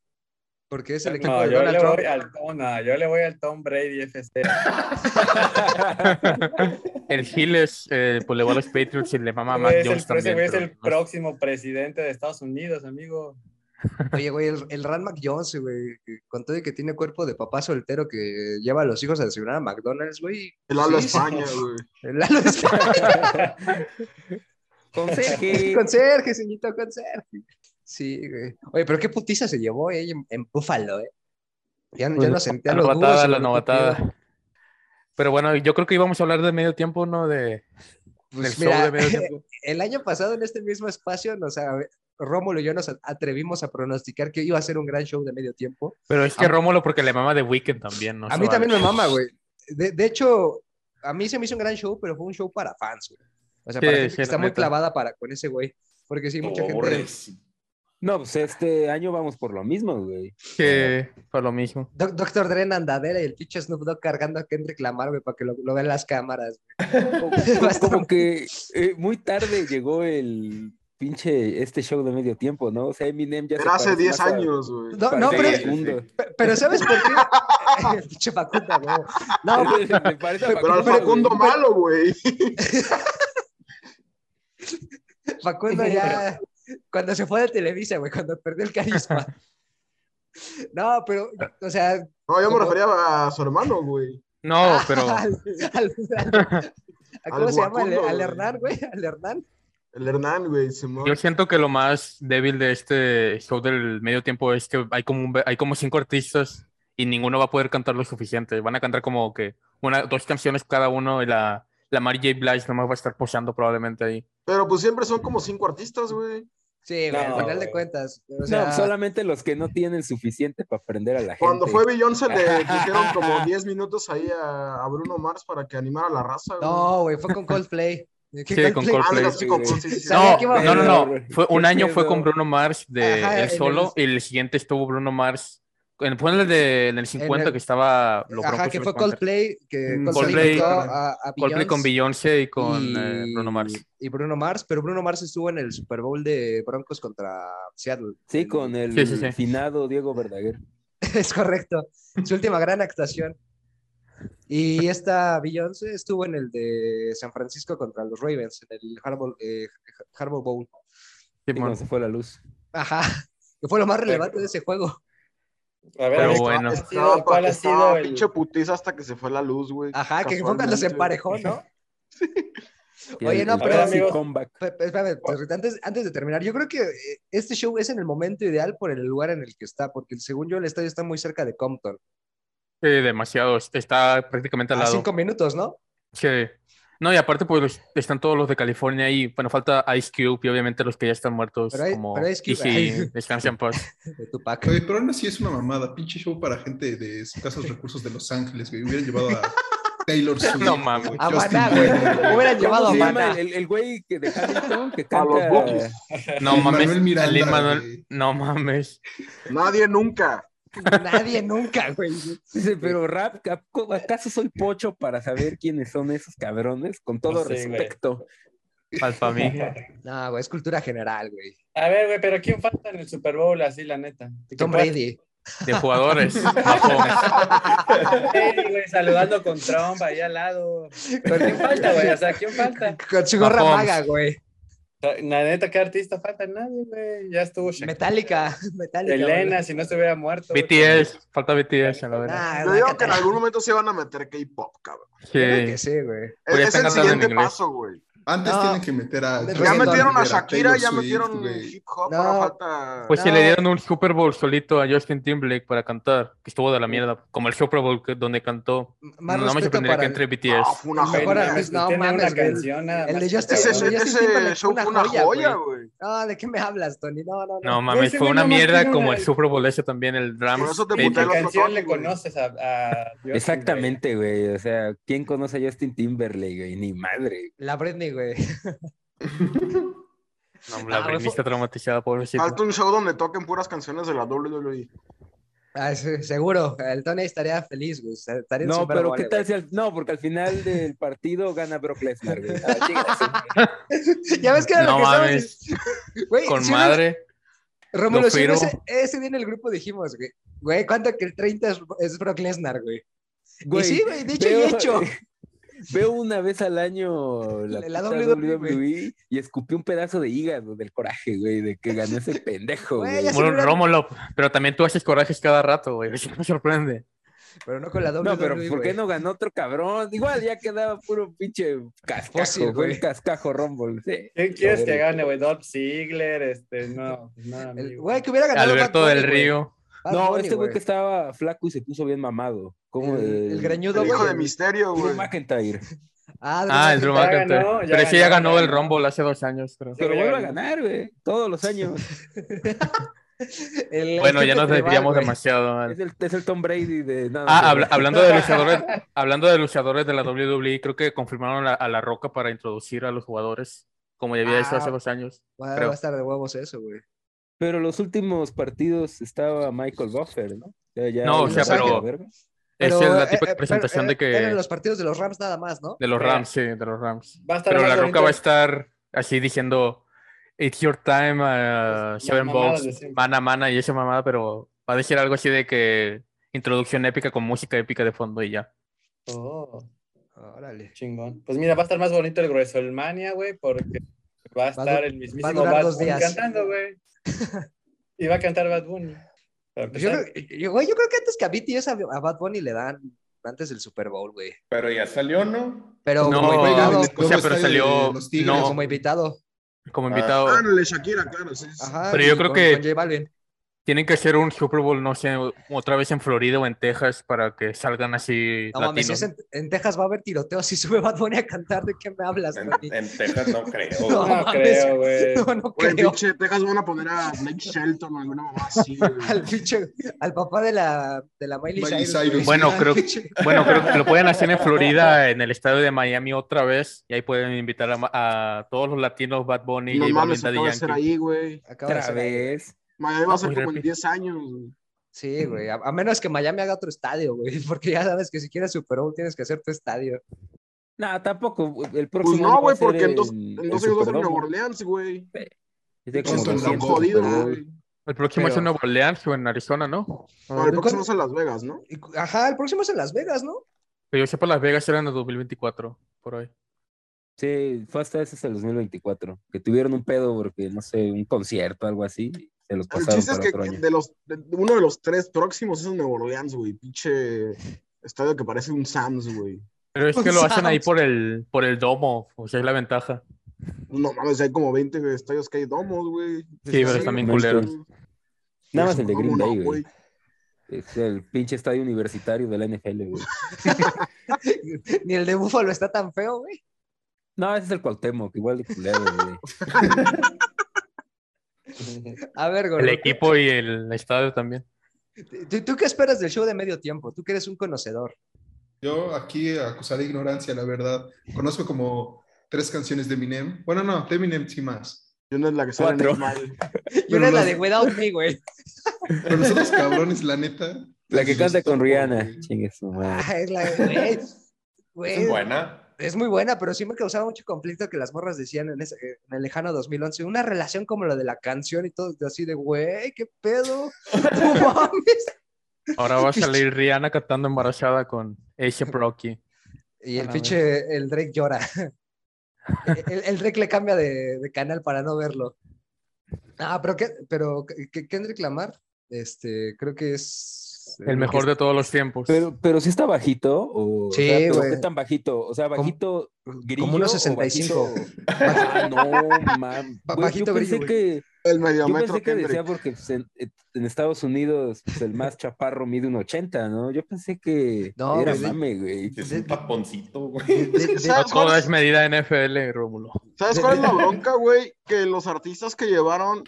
Porque es el equipo No, de yo Donald le, Trump. voy al, Tom- no, yo le voy al Tom Brady FC. El Giles, eh, pues le va a los Patriots y le mama a Mac es el, Jones ese también. güey es pero el no- próximo presidente de Estados Unidos, amigo. Oye, güey, el, el Rand McJones, güey, con todo y que tiene cuerpo de papá soltero que lleva a los hijos a desayunar a McDonald's, güey. El ala Sí. España, güey. El Lalo de España. Conserje. Conserje, señorito, conserje. Sí, güey. Oye, pero qué putiza se llevó eh, en, Búfalo, ¿eh? Ya, no- ya no sentía la novatada, la novatada. Pero bueno, yo creo que íbamos a hablar de medio tiempo, ¿no? De, Pues del show mira, de medio tiempo. el año pasado en este mismo espacio, nos, a- Rómulo y yo nos atrevimos a pronosticar que iba a ser un gran show de medio tiempo. Pero es que a- Rómulo porque le mama de Weekend también, ¿no? a mí vale. también me mama, güey. De, de hecho, a mí se me hizo un gran show, pero fue un show para fans, güey. O sea, Sí, para gente sí, que la está muy clavada para, con ese güey. Porque sí, mucha gente... No, pues este año vamos por lo mismo, güey. Que fue lo mismo. Doc- Doctor Dre en andadera y el pinche Snoop Dogg cargando a Kendrick Lamar, güey, para que lo, lo vean las cámaras. Como, que eh, muy tarde llegó el pinche este show de medio tiempo, ¿no? O sea, Eminem ya se Era hace parece 10 más a- años, güey. No, no, pero, pero ¿sabes por qué? El pinche Facundo, güey. No, Me parece a Pero al. Facundo malo, güey. Facundo ya, cuando se fue de Televisa, güey, cuando perdió el carisma. No, pero, o sea, No, yo me refería a su hermano, güey. No, pero al- al- al- ¿cómo Al se llama? Al. Hernán, güey, al Hernán. El Hernán, güey. Yo siento que lo más débil de este show del medio tiempo es que hay como, un hay como cinco artistas y ninguno va a poder cantar lo suficiente. Van a cantar como que una, dos canciones cada uno y la, la Mary J. Blige nomás va a estar posando probablemente ahí. Pero pues siempre son como cinco artistas, güey. Sí, güey, al No, final de cuentas. O No, solamente los que no tienen suficiente para aprender a la gente. Cuando fue Beyoncé le dijeron como 10 minutos ahí a, a Bruno Mars para que animara a la raza, güey. No, güey, fue con Coldplay. ¿Qué Sí, con Coldplay. sí, con- sí, No, no, no, no. Fue, un ¿qué año fue con Bruno Mars de Ajá, él solo el- y el siguiente estuvo Bruno Mars. En, fue en el, de, en el 50 el- que estaba lo Ajá, que fue. Coldplay, que Mm, Coldplay, Coldplay, a, a Coldplay con Beyoncé y con y- eh, Bruno Mars. Y Bruno Mars, pero Bruno Mars estuvo en el Super Bowl de Broncos contra Seattle. Sí, con el Sí, sí, sí. finado Diego Verdaguer. Es correcto. Su última gran actuación. Y esta Beyoncé estuvo en el de San Francisco contra los Ravens, en el Harbaugh, eh, Bowl. Sí, mon. se fue la luz. Ajá. Que fue lo más relevante de ese juego. A ver, Pero ¿cuál bueno. ha Estaba, sido- ¿cuál ha sido el, pinche putiza hasta que se fue la luz, güey. Ajá, que fue cuando se emparejó, ¿no? Y Oye, no, pero- espérame, antes, antes de terminar, yo creo que eh, este show es en el momento ideal por el lugar en el que está, porque según yo el estadio está muy cerca de Compton. Sí, demasiado. Está prácticamente al A lado. cinco minutos, ¿no? Sí. No, y aparte, pues los- están todos los de California ahí. Bueno, falta Ice Cube y obviamente los que ya están muertos, Pero hay- como pero Ice Cube- Easy, Descansa en paz. De Tupac. Oye, pero aún así es una mamada. Pinche show para gente de escasos recursos de Los Ángeles, güey. Hubieran llevado a Taylor Swift. No mames. A Maná, güey. Hubieran ¿Cómo llevado a Maná. el, el güey que de Hamilton que A los canta? No mames. Manuel Miranda. No mames. Nadie nunca. Nadie nunca, güey. Dice, pero rap, ¿a- ¿acaso soy pocho para saber quiénes son esos cabrones? Con todo No sé, güey. respecto. Alfamilia. No, güey, es cultura general, güey. A ver, güey, pero ¿quién falta en el Super Bowl así, la neta? Tom Brady. De jugadores. Sí, güey, saludando con Trump ahí al lado. ¿Quién falta, güey? O sea, ¿quién falta? Con su gorra maga, güey. La neta, ¿qué artista falta? Nadie, güey. Ya estuvo Shakira. Metallica, Metallica. Elena, si no se hubiera muerto. güey. BTS, falta BTS, a la verdad. Nah, Yo digo que en algún momento se van a meter K-pop, cabrón. Sí. Creo que sí, güey. Ya Es, están el en siguiente paso, güey. Antes No. tienen que meter a. Ya metieron a Shakira, ya metieron hip hop, No. ahora falta. Pues si No. le dieron un Super Bowl solito a Justin Timberlake para cantar, que estuvo de la mierda, como el Super Bowl que- donde cantó. Más no me sorprendería para que entre Ah, BTS. fue una artista. No mames, canción El de. Justin- Ese, el de Justin Timberlake fue una una joya, güey. No, ¿de qué me hablas, Tony? No, no, no. No mames, fue una mierda como el Super Bowl ese también, el Rams. Por eso te Baby. puté ¿Qué el otro canción le conoces a, Exactamente, güey. O sea, ¿quién conoce a Justin Timberlake, güey? Ni madre. La Britney, güey. No, la Ah, fue- está traumatizada, pobrecita. Falta un show donde toquen puras canciones de la WWE. Ah, sí, seguro, el Tony estaría feliz, güey. Estaría No, pero ¿qué tal si al... No, porque al final del partido gana Brock Lesnar, güey. Ah, Ya ves que era No lo que mames? Güey, con si madre. Rómulo, lo si uno firmo. ese, ese día en el grupo dijimos, güey, güey, ¿cuánto que el 30 es, es Brock Lesnar, güey? Güey, y sí, güey, dicho y hecho. Veo una vez al año la, La WWE, WWE y escupí un pedazo de hígado del coraje, güey, de que ganó ese pendejo, Güey, güey. Bueno, Rómulo, pero también tú haces corajes cada rato, güey. Eso me sorprende. Pero no con la WWE, No, pero ¿por qué güey. no ganó otro cabrón? Igual ya quedaba puro pinche cascajo, Fósil, güey. el cascajo Rumble. Sí. ¿Quién quieres que gane, güey? Dolph Ziggler, este, no, pues no, El- amigo. Güey, que hubiera ganado Alberto Bad del Bunny, güey. Río. Bad No, Bunny, este güey que estaba flaco y se puso bien mamado. Como El- el greñudo, El hijo güey. de Misterio, Drew güey. McIntyre. Ah, Ah, el Drew Ya McIntyre. ganó, ya Pero ese ya ganó, ganó el ganó. Rumble hace dos años, creo. Pero ya vuelve a ganó. ganar, güey. Todos los años. El- Bueno, ya nos desviamos demasiado. Es el, es el Tom Brady de. no, Ah, no, habla- no. hablando de luchadores, hablando de luchadores de la WWE, creo que confirmaron a, a La Roca para introducir a los jugadores, como ya había hecho hace Ah, dos años. Va, creo. va a estar de huevos eso, güey. Pero los últimos partidos estaba Michael Buffer, ¿no? Sea, ya- No, o ya sea, se pero- Pero, es la eh, típica eh, presentación pero, de eh, Eran que los partidos de los Rams nada más, ¿no? de los. Rams, sí, de los Rams. Va a estar Pero La Roca va a estar así diciendo It's your time, uh, Seven siempre. mana, mana y esa mamada, pero va a decir algo así de que introducción épica con música épica de fondo y ya. Oh, Órale. chingón. Pues mira, va a estar más bonito el WrestleMania, güey, porque va a estar el mismísimo durar Bad dos Bunny días. cantando, güey. y va a cantar Bad Bunny. Pues Yo, yo- güey, yo creo que antes que a BTS a, a Bad Bunny le dan antes del Super Bowl, güey. Pero ya salió, ¿no? Pero No, como invitado. o sea, pero salió- los Tigres. no. Como invitado. Como invitado. Ah, no, Shakira, claro. Sí, sí. Ajá. Pero yo creo con- que- con J Balvin. Tienen que hacer un Super Bowl, no sé, otra vez en Florida o en Texas para que salgan así No mames, si latinos. es en, en Texas va a haber tiroteos si sube Bad Bunny a cantar. ¿De qué me hablas, En, Texas no creo. No, No mames. creo, güey. No, no Güey, creo. pinche Texas van a poner a Blake Shelton o alguna mamá así, güey. Al pinche, al papá de la, de la Miley, Miley Cyrus. Bueno, creo- Bueno, creo que lo pueden hacer en Florida, en el estadio de Miami otra vez, y ahí pueden invitar a, todos los latinos, Bad Bunny, No Balvin, mames, Daddy acaba de ser Yankee. ahí, güey. acaba de Otra ser ahí. vez. Miami va a ser pues, como en repite. 10 años, güey. Sí, güey. A, a menos que Miami haga otro estadio, güey. Porque ya sabes que si quieres Super Bowl tienes que hacer tu estadio. No, tampoco. El próximo Pues no, güey, ser porque en dos, en- en el dos años va a ser. Nueva Orleans, güey. Es de Pinches como son 200 jodidos, Super Bowl. güey. El próximo es Pero- en Nueva Orleans o en Arizona, ¿no? No, el ¿cuál- próximo es en Las Vegas, ¿no? Ajá, el próximo es en Las Vegas, ¿no? Que yo sepa, Las Vegas era en el 2024, por ahí. Sí, fue hasta ese hasta el 2024. Que tuvieron un pedo porque, no sé, un concierto, algo así. Se los El chiste es que otro que año. de los, de- uno de los tres próximos es en Nueva Orleans, güey. Pinche estadio que parece un Sam's, güey. Pero es que Un lo hacen ahí por el, por el domo, o sea, es la ventaja. No mames, hay como 20 estadios que hay domos, güey. Sí, pero están bien no culeros. Nada más el de ¿Cómo Green Bay, güey. Es el pinche estadio universitario de la NFL, güey. Ni el de Buffalo está tan feo, güey. No, ese es el Cuauhtémoc, igual de culero, güey. A ver, El equipo y el estadio también. ¿Tú, tú qué esperas del show de medio tiempo? Tú que eres un conocedor. Yo aquí acusaré ignorancia, la verdad. Conozco como tres canciones de Eminem. Bueno, no, de Eminem sí más. Y una es la que sale Cuatro. mal. Y una es la de Without Me, güey. Pero los otros cabrones, la neta. La que canta con Rihanna. Chingue su madre. Ah, es la. Güey, Es buena. Es muy buena, pero sí me causaba mucho conflicto que las morras decían en, ese- en el lejano 2011, una relación como la de la canción y todo, así de, güey, qué pedo. No mames. Ahora va a salir Rihanna cantando embarazada con A$AP Rocky. Y el pinche, el Drake llora. El, el Rec le cambia de, de canal para no verlo. Ah, pero, ¿qué, pero ¿qué- Kendrick Lamar, este, creo que es... El mejor de todos los tiempos. Pero, pero sí está bajito. O, o Sí, sea, pero güey. ¿Qué tan bajito? O sea, bajito. Grillo Como unos o 65. bajito- Ah, no, Güey, bajito yo pensé grillo, que, El yo mediometro pensé que decía porque pues, en, en Estados Unidos pues, el más chaparro mide un 80, ¿no? Yo pensé que No, era güey. mame, güey. Es un taponcito, güey. De- de- de- No ¿Sabes todo es medida NFL, Rómulo. ¿Sabes cuál es la bronca, güey? Que los artistas que llevaron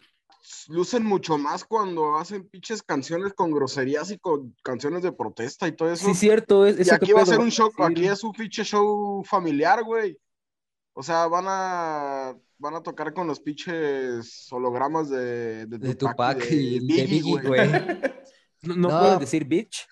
lucen mucho más cuando hacen pinches canciones con groserías y con canciones de protesta y todo eso. Sí, cierto. Es, y eso aquí va a ser un show, sí. aquí es un pinche show familiar, güey. O sea, van a van a tocar con los pinches hologramas de, de, de Tupac Tupac y y de de Biggie, güey. No, no No. pueden decir bitch.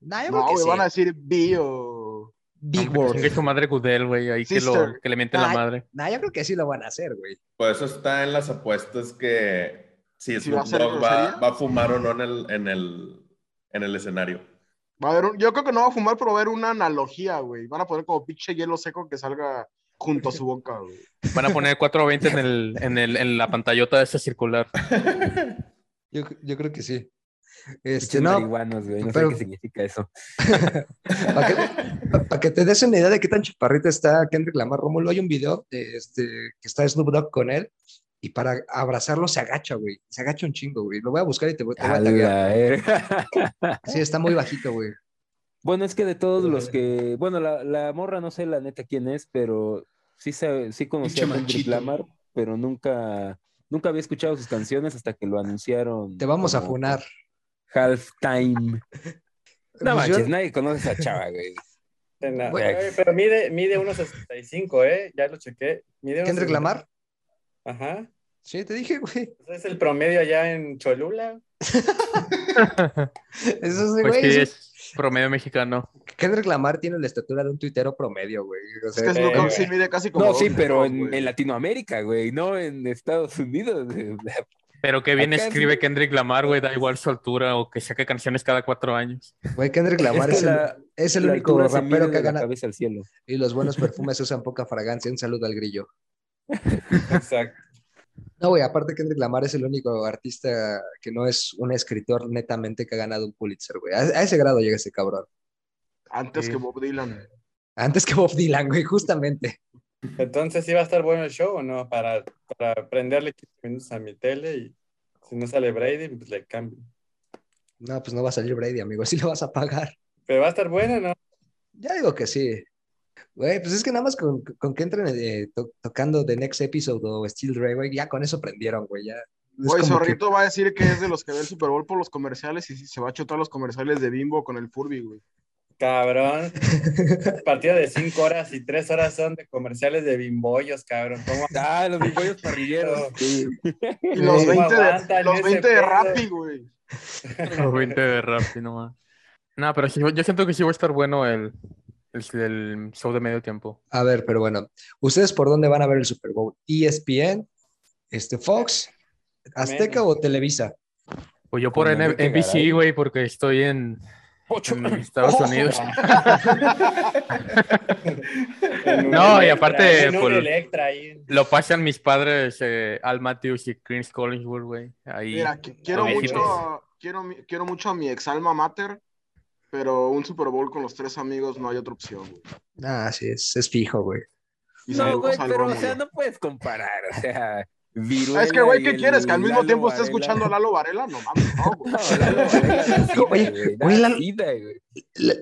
Nah, yo No, que güey, van a decir B o... Big Que Word. su madre Gudel, güey, ahí que, lo, que le miente la Ay. madre. Nah, yo creo que sí lo van a hacer, güey. Por eso está en las apuestas que si ¿Sí va a Snoop Dogg va, va a fumar o no en el, en el, en el escenario. Va a haber un- yo creo que no va a fumar, pero va a haber una analogía, güey. Van a poner como pinche hielo seco que salga junto a su boca, güey. Van a poner 420 en, el, en, el, en la pantallota de esa circular. Yo, yo creo que sí. Este, no, marihuanos, güey. No pero- sé qué significa eso. para que, pa' que te des una idea de qué tan chaparrito está Kendrick Lamar Rómulo, hay un video de este, que está Snoop Dogg con él y para abrazarlo se agacha, güey. Se agacha un chingo, güey. Lo voy a buscar y te, voy- te voy a taguear. Sí, está muy bajito, güey. Bueno, es que de todos los que. Bueno, la, la morra no sé la neta quién es, pero sí, se, sí conocía a Kendrick. Lamar, pero nunca, nunca había escuchado sus canciones hasta que lo anunciaron. Te vamos a funar. Halftime. No Pues yo- manches, nadie conoce a esa chava, güey. No, Bueno. eh, pero mide, mide 1.65, ¿eh? Ya lo chequé. Mide Kendrick 1.65. Lamar. Ajá. Sí, te dije, güey. Es el promedio allá en Cholula. Eso es, Pues güey. sí, es promedio mexicano. Kendrick Lamar tiene la estatura de un tuitero promedio, güey. O Es que Dogg eh, sí mide casi como No, sí, pero en, Latinoamérica, güey, no en Estados Unidos. Pero que bien Acá sí. escribe Kendrick Lamar, güey, da igual su altura o que saque canciones cada cuatro años. güey, Kendrick Lamar Es es, el, es único rapero que ganado. cabeza al cielo. Y los buenos perfumes usan poca fragancia. Un saludo al grillo. Exacto. No, güey, aparte Kendrick Lamar es el único artista que no es un escritor netamente que ha ganado un Pulitzer, güey. A, a ese grado llega ese cabrón. Antes Sí. que Bob Dylan. Antes que Bob Dylan, güey, justamente. Entonces, ¿sí va a estar bueno el show o no? Para, para prenderle 15 minutos a mi tele y si no sale Brady, pues le cambio. No, pues no va a salir Brady, amigo. Sí lo vas a pagar. Pero va a estar bueno, ¿no? Ya digo que sí. Güey, pues es que nada más con, con que entren eh, to- tocando The Next Episode o Steel Dre, güey, ya con eso prendieron, güey. Ya. Güey, que- Zorrito va a decir que es de los que ve el Super Bowl por los comerciales y se va a chutar los comerciales de Bimbo con el Furby, güey. Cabrón. Partido de 5 horas y 3 horas son de comerciales de bimbollos, cabrón. ¿Cómo? Ah, los bimbollos parrilleros. Sí. Y los Güey, 20 de, los ese 20 de? Rappi, güey. Los 20 de rap, sí, no más. No, pero sí, yo siento que sí va a estar bueno el, el, show de medio tiempo. A ver, pero bueno, ¿ustedes por dónde van a ver el Super Bowl? ¿ESPN? Este, ¿Fox? ¿Azteca o Televisa? Pues yo por NBC, güey, porque estoy en, Ocho. en Estados Unidos. No, y aparte, ahí. Lo pasan mis padres, eh, Al Matthews y Chris Collinsworth, güey. Ahí. Mira, qui- quiero mucho, quiero, quiero mucho a mi ex alma mater, pero un Super Bowl con los tres amigos no hay otra opción, güey. Ah, sí, es, es fijo, güey. Y No, güey, pero o sea, no puedes comparar. O sea, Viruela Es que, güey, ¿qué quieres? ¿Que al mismo Lalo tiempo esté escuchando a Lalo Varela? No mames, no, güey. No, Oye, güey, Lalo-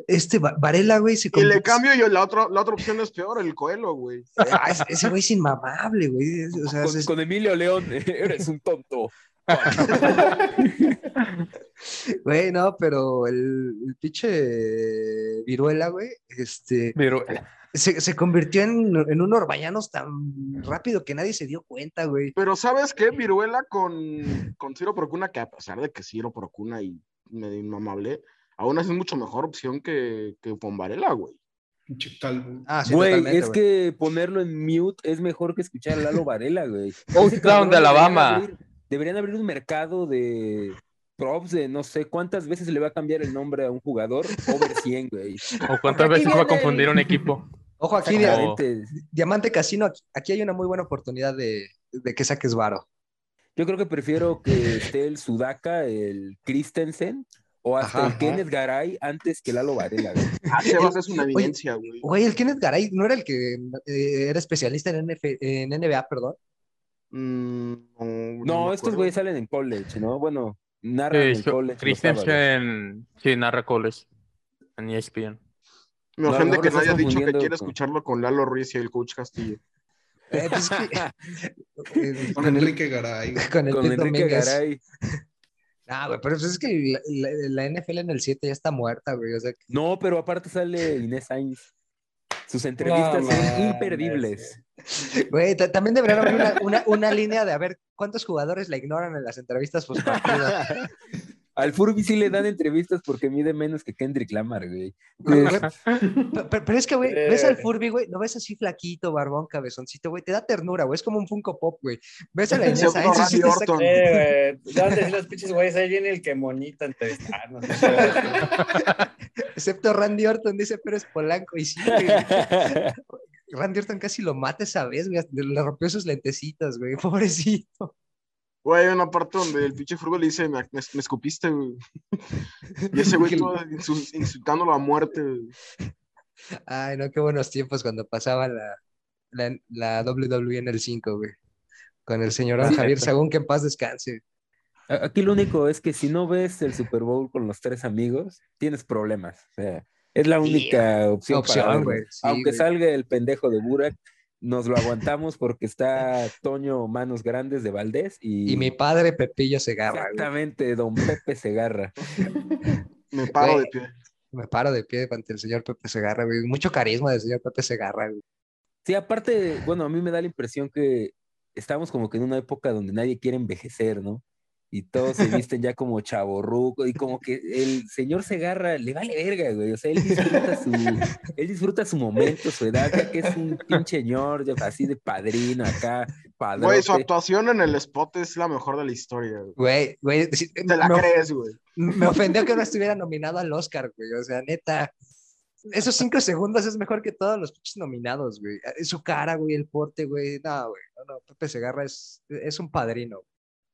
Este Va- Varela, güey, se Y le cambio yo, la otra, la otra opción es peor, el Coelho, güey. Ah, ese- ese güey es inmamable, güey. O sea, Con, es- con Emilio León, eres un tonto. Güey, no, pero el, el pinche Viruela, güey, este, se, se convirtió en, en un Orbañanos tan rápido que nadie se dio cuenta, güey. Pero ¿sabes qué? Viruela con, con Ciro Procuna, que a pesar de que Ciro Procuna y medio inmamable, aún así es mucho mejor opción que, que con Varela, güey. Ah, sí, Güey, es güey. que ponerlo en mute es mejor que escuchar a Lalo Varela, güey. Ese cabrón de Alabama. Deberían abrir un mercado de props de no sé cuántas veces le va a cambiar el nombre a un jugador. Over 100, güey. ¿o cuántas veces va a confundir un equipo? Ojo aquí. Diamante Casino, aquí, aquí hay una muy buena oportunidad de, de que saques varo. Yo creo que prefiero que esté el Sudaka, el Christensen o hasta Ajá, el ajá. Kenneth Garay antes que Lalo Varela. güey. Ah, Sebas es una evidencia, güey. Güey, el Kenneth Garay no era el que eh, era especialista en, NF en NBA, perdón. Mm, no, estos güeyes salen en college, ¿no? Bueno, narran en college. Christensen, sí, narra college en ESPN. Me ofende que no hayas dicho que quiere con- escucharlo con Lalo Ruiz y el coach Castillo. Eh, pues que- eh, Con Enrique Garay. con el Con Pete Enrique. Garay. Ah, güey, pero pues es que la, la- la NFL en el 7 ya está muerta, güey. O sea, No, pero aparte sale Inés Sainz. Sus entrevistas No son imperdibles. güey, ta- también deberían haber una, una, una línea de a ver cuántos jugadores la ignoran en las entrevistas post partido. Al Furby sí le dan entrevistas porque mide menos que Kendrick Lamar, güey. Güey, Pues, Pero, pero- pero es que, güey, ves al Eh. Furby, güey, lo ves así flaquito, barbón, cabezoncito, güey, te da ternura, güey, es como un Funko Pop, güey. Ves a la Inés y sí te saca-. Eh, güey, los pinches güeyes, ahí viene el que monita entrevistarnos. Excepto Randy Orton, dice Pérez Polanco, y sí, güey, Randy Orton casi lo mata esa vez, güey, le rompió sus lentecitos, güey, pobrecito. Güey, hay una parte donde el pinche Frugo le dice, me, me- me escupiste, güey. Y ese güey todo insu- insultándolo a muerte, güey. Ay, no, qué buenos tiempos cuando pasaba la, la, la WWE en el 5, güey. Con el señor Sí. Javier Sagún, que en paz descanse. Aquí lo único es que si no ves el Super Bowl con los tres amigos, tienes problemas. O sea, es la Sí, única opción, opción, para güey, sí, Aunque güey. salga el pendejo de Burak, nos lo aguantamos porque está Toño Manos Grandes de Valdés y, Y mi padre Pepillo Segarra, güey. exactamente don Pepe Segarra. Me paro Güey. de pie. Me paro de pie ante el señor Pepe Segarra, güey. Mucho carisma del señor Pepe Segarra, güey. Sí, aparte, bueno, a mí me da la impresión que estamos como que en una época donde nadie quiere envejecer, ¿no? Y todos se visten ya como chaborruco y como que el señor Segarra le vale verga, güey. O sea, él disfruta su, él disfruta su momento, su edad, ya que es un pinche señor así de padrino acá, Güey, su actuación en el spot es la mejor de la historia, güey. Güey, güey. Te la me, crees, güey. me ofendió que no estuviera nominado al Oscar, güey. O sea, neta. Esos cinco segundos es mejor que todos los pinches nominados, güey. Su cara, güey, el porte, güey. No, güey. No, no. Pepe Segarra es, es un padrino.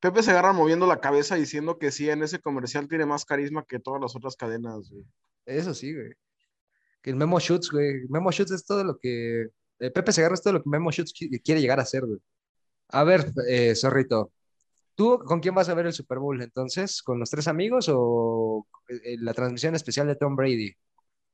Pepe se agarra moviendo la cabeza diciendo que sí, en ese comercial tiene más carisma que todas las otras cadenas, güey. Eso sí, güey. Que el Memo Shoots, güey. Memo Shoots es todo lo que. eh, Pepe Segarra es todo lo que Memo Shoots qui- quiere llegar a ser, güey. A ver, eh, Zorrito. ¿Tú con quién vas a ver el Super Bowl entonces? ¿Con los tres amigos o eh, la transmisión especial de Tom Brady?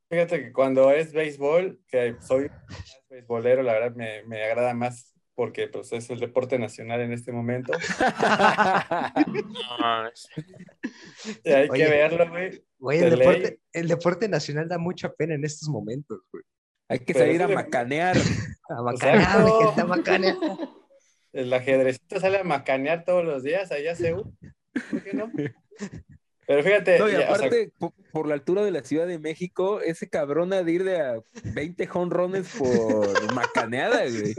Fíjate que cuando es béisbol, que soy más beisbolero, la verdad me, me agrada más porque pues, es el deporte nacional en este momento. Ah, Y hay Oye. que verlo, güey. Güey, el De deporte, el deporte nacional da mucha pena en estos momentos, güey. Hay que Pero salir a macanear. A macanear, Exacto. gente, a macanear. El ajedrecito sale a macanear todos los días allá a Seúl. ¿Por qué no? Pero fíjate, No, y ya, o sea, aparte, po- por, la altura de la Ciudad de México, ese cabrón ha de ir de a 20 jonrones por macaneada, güey.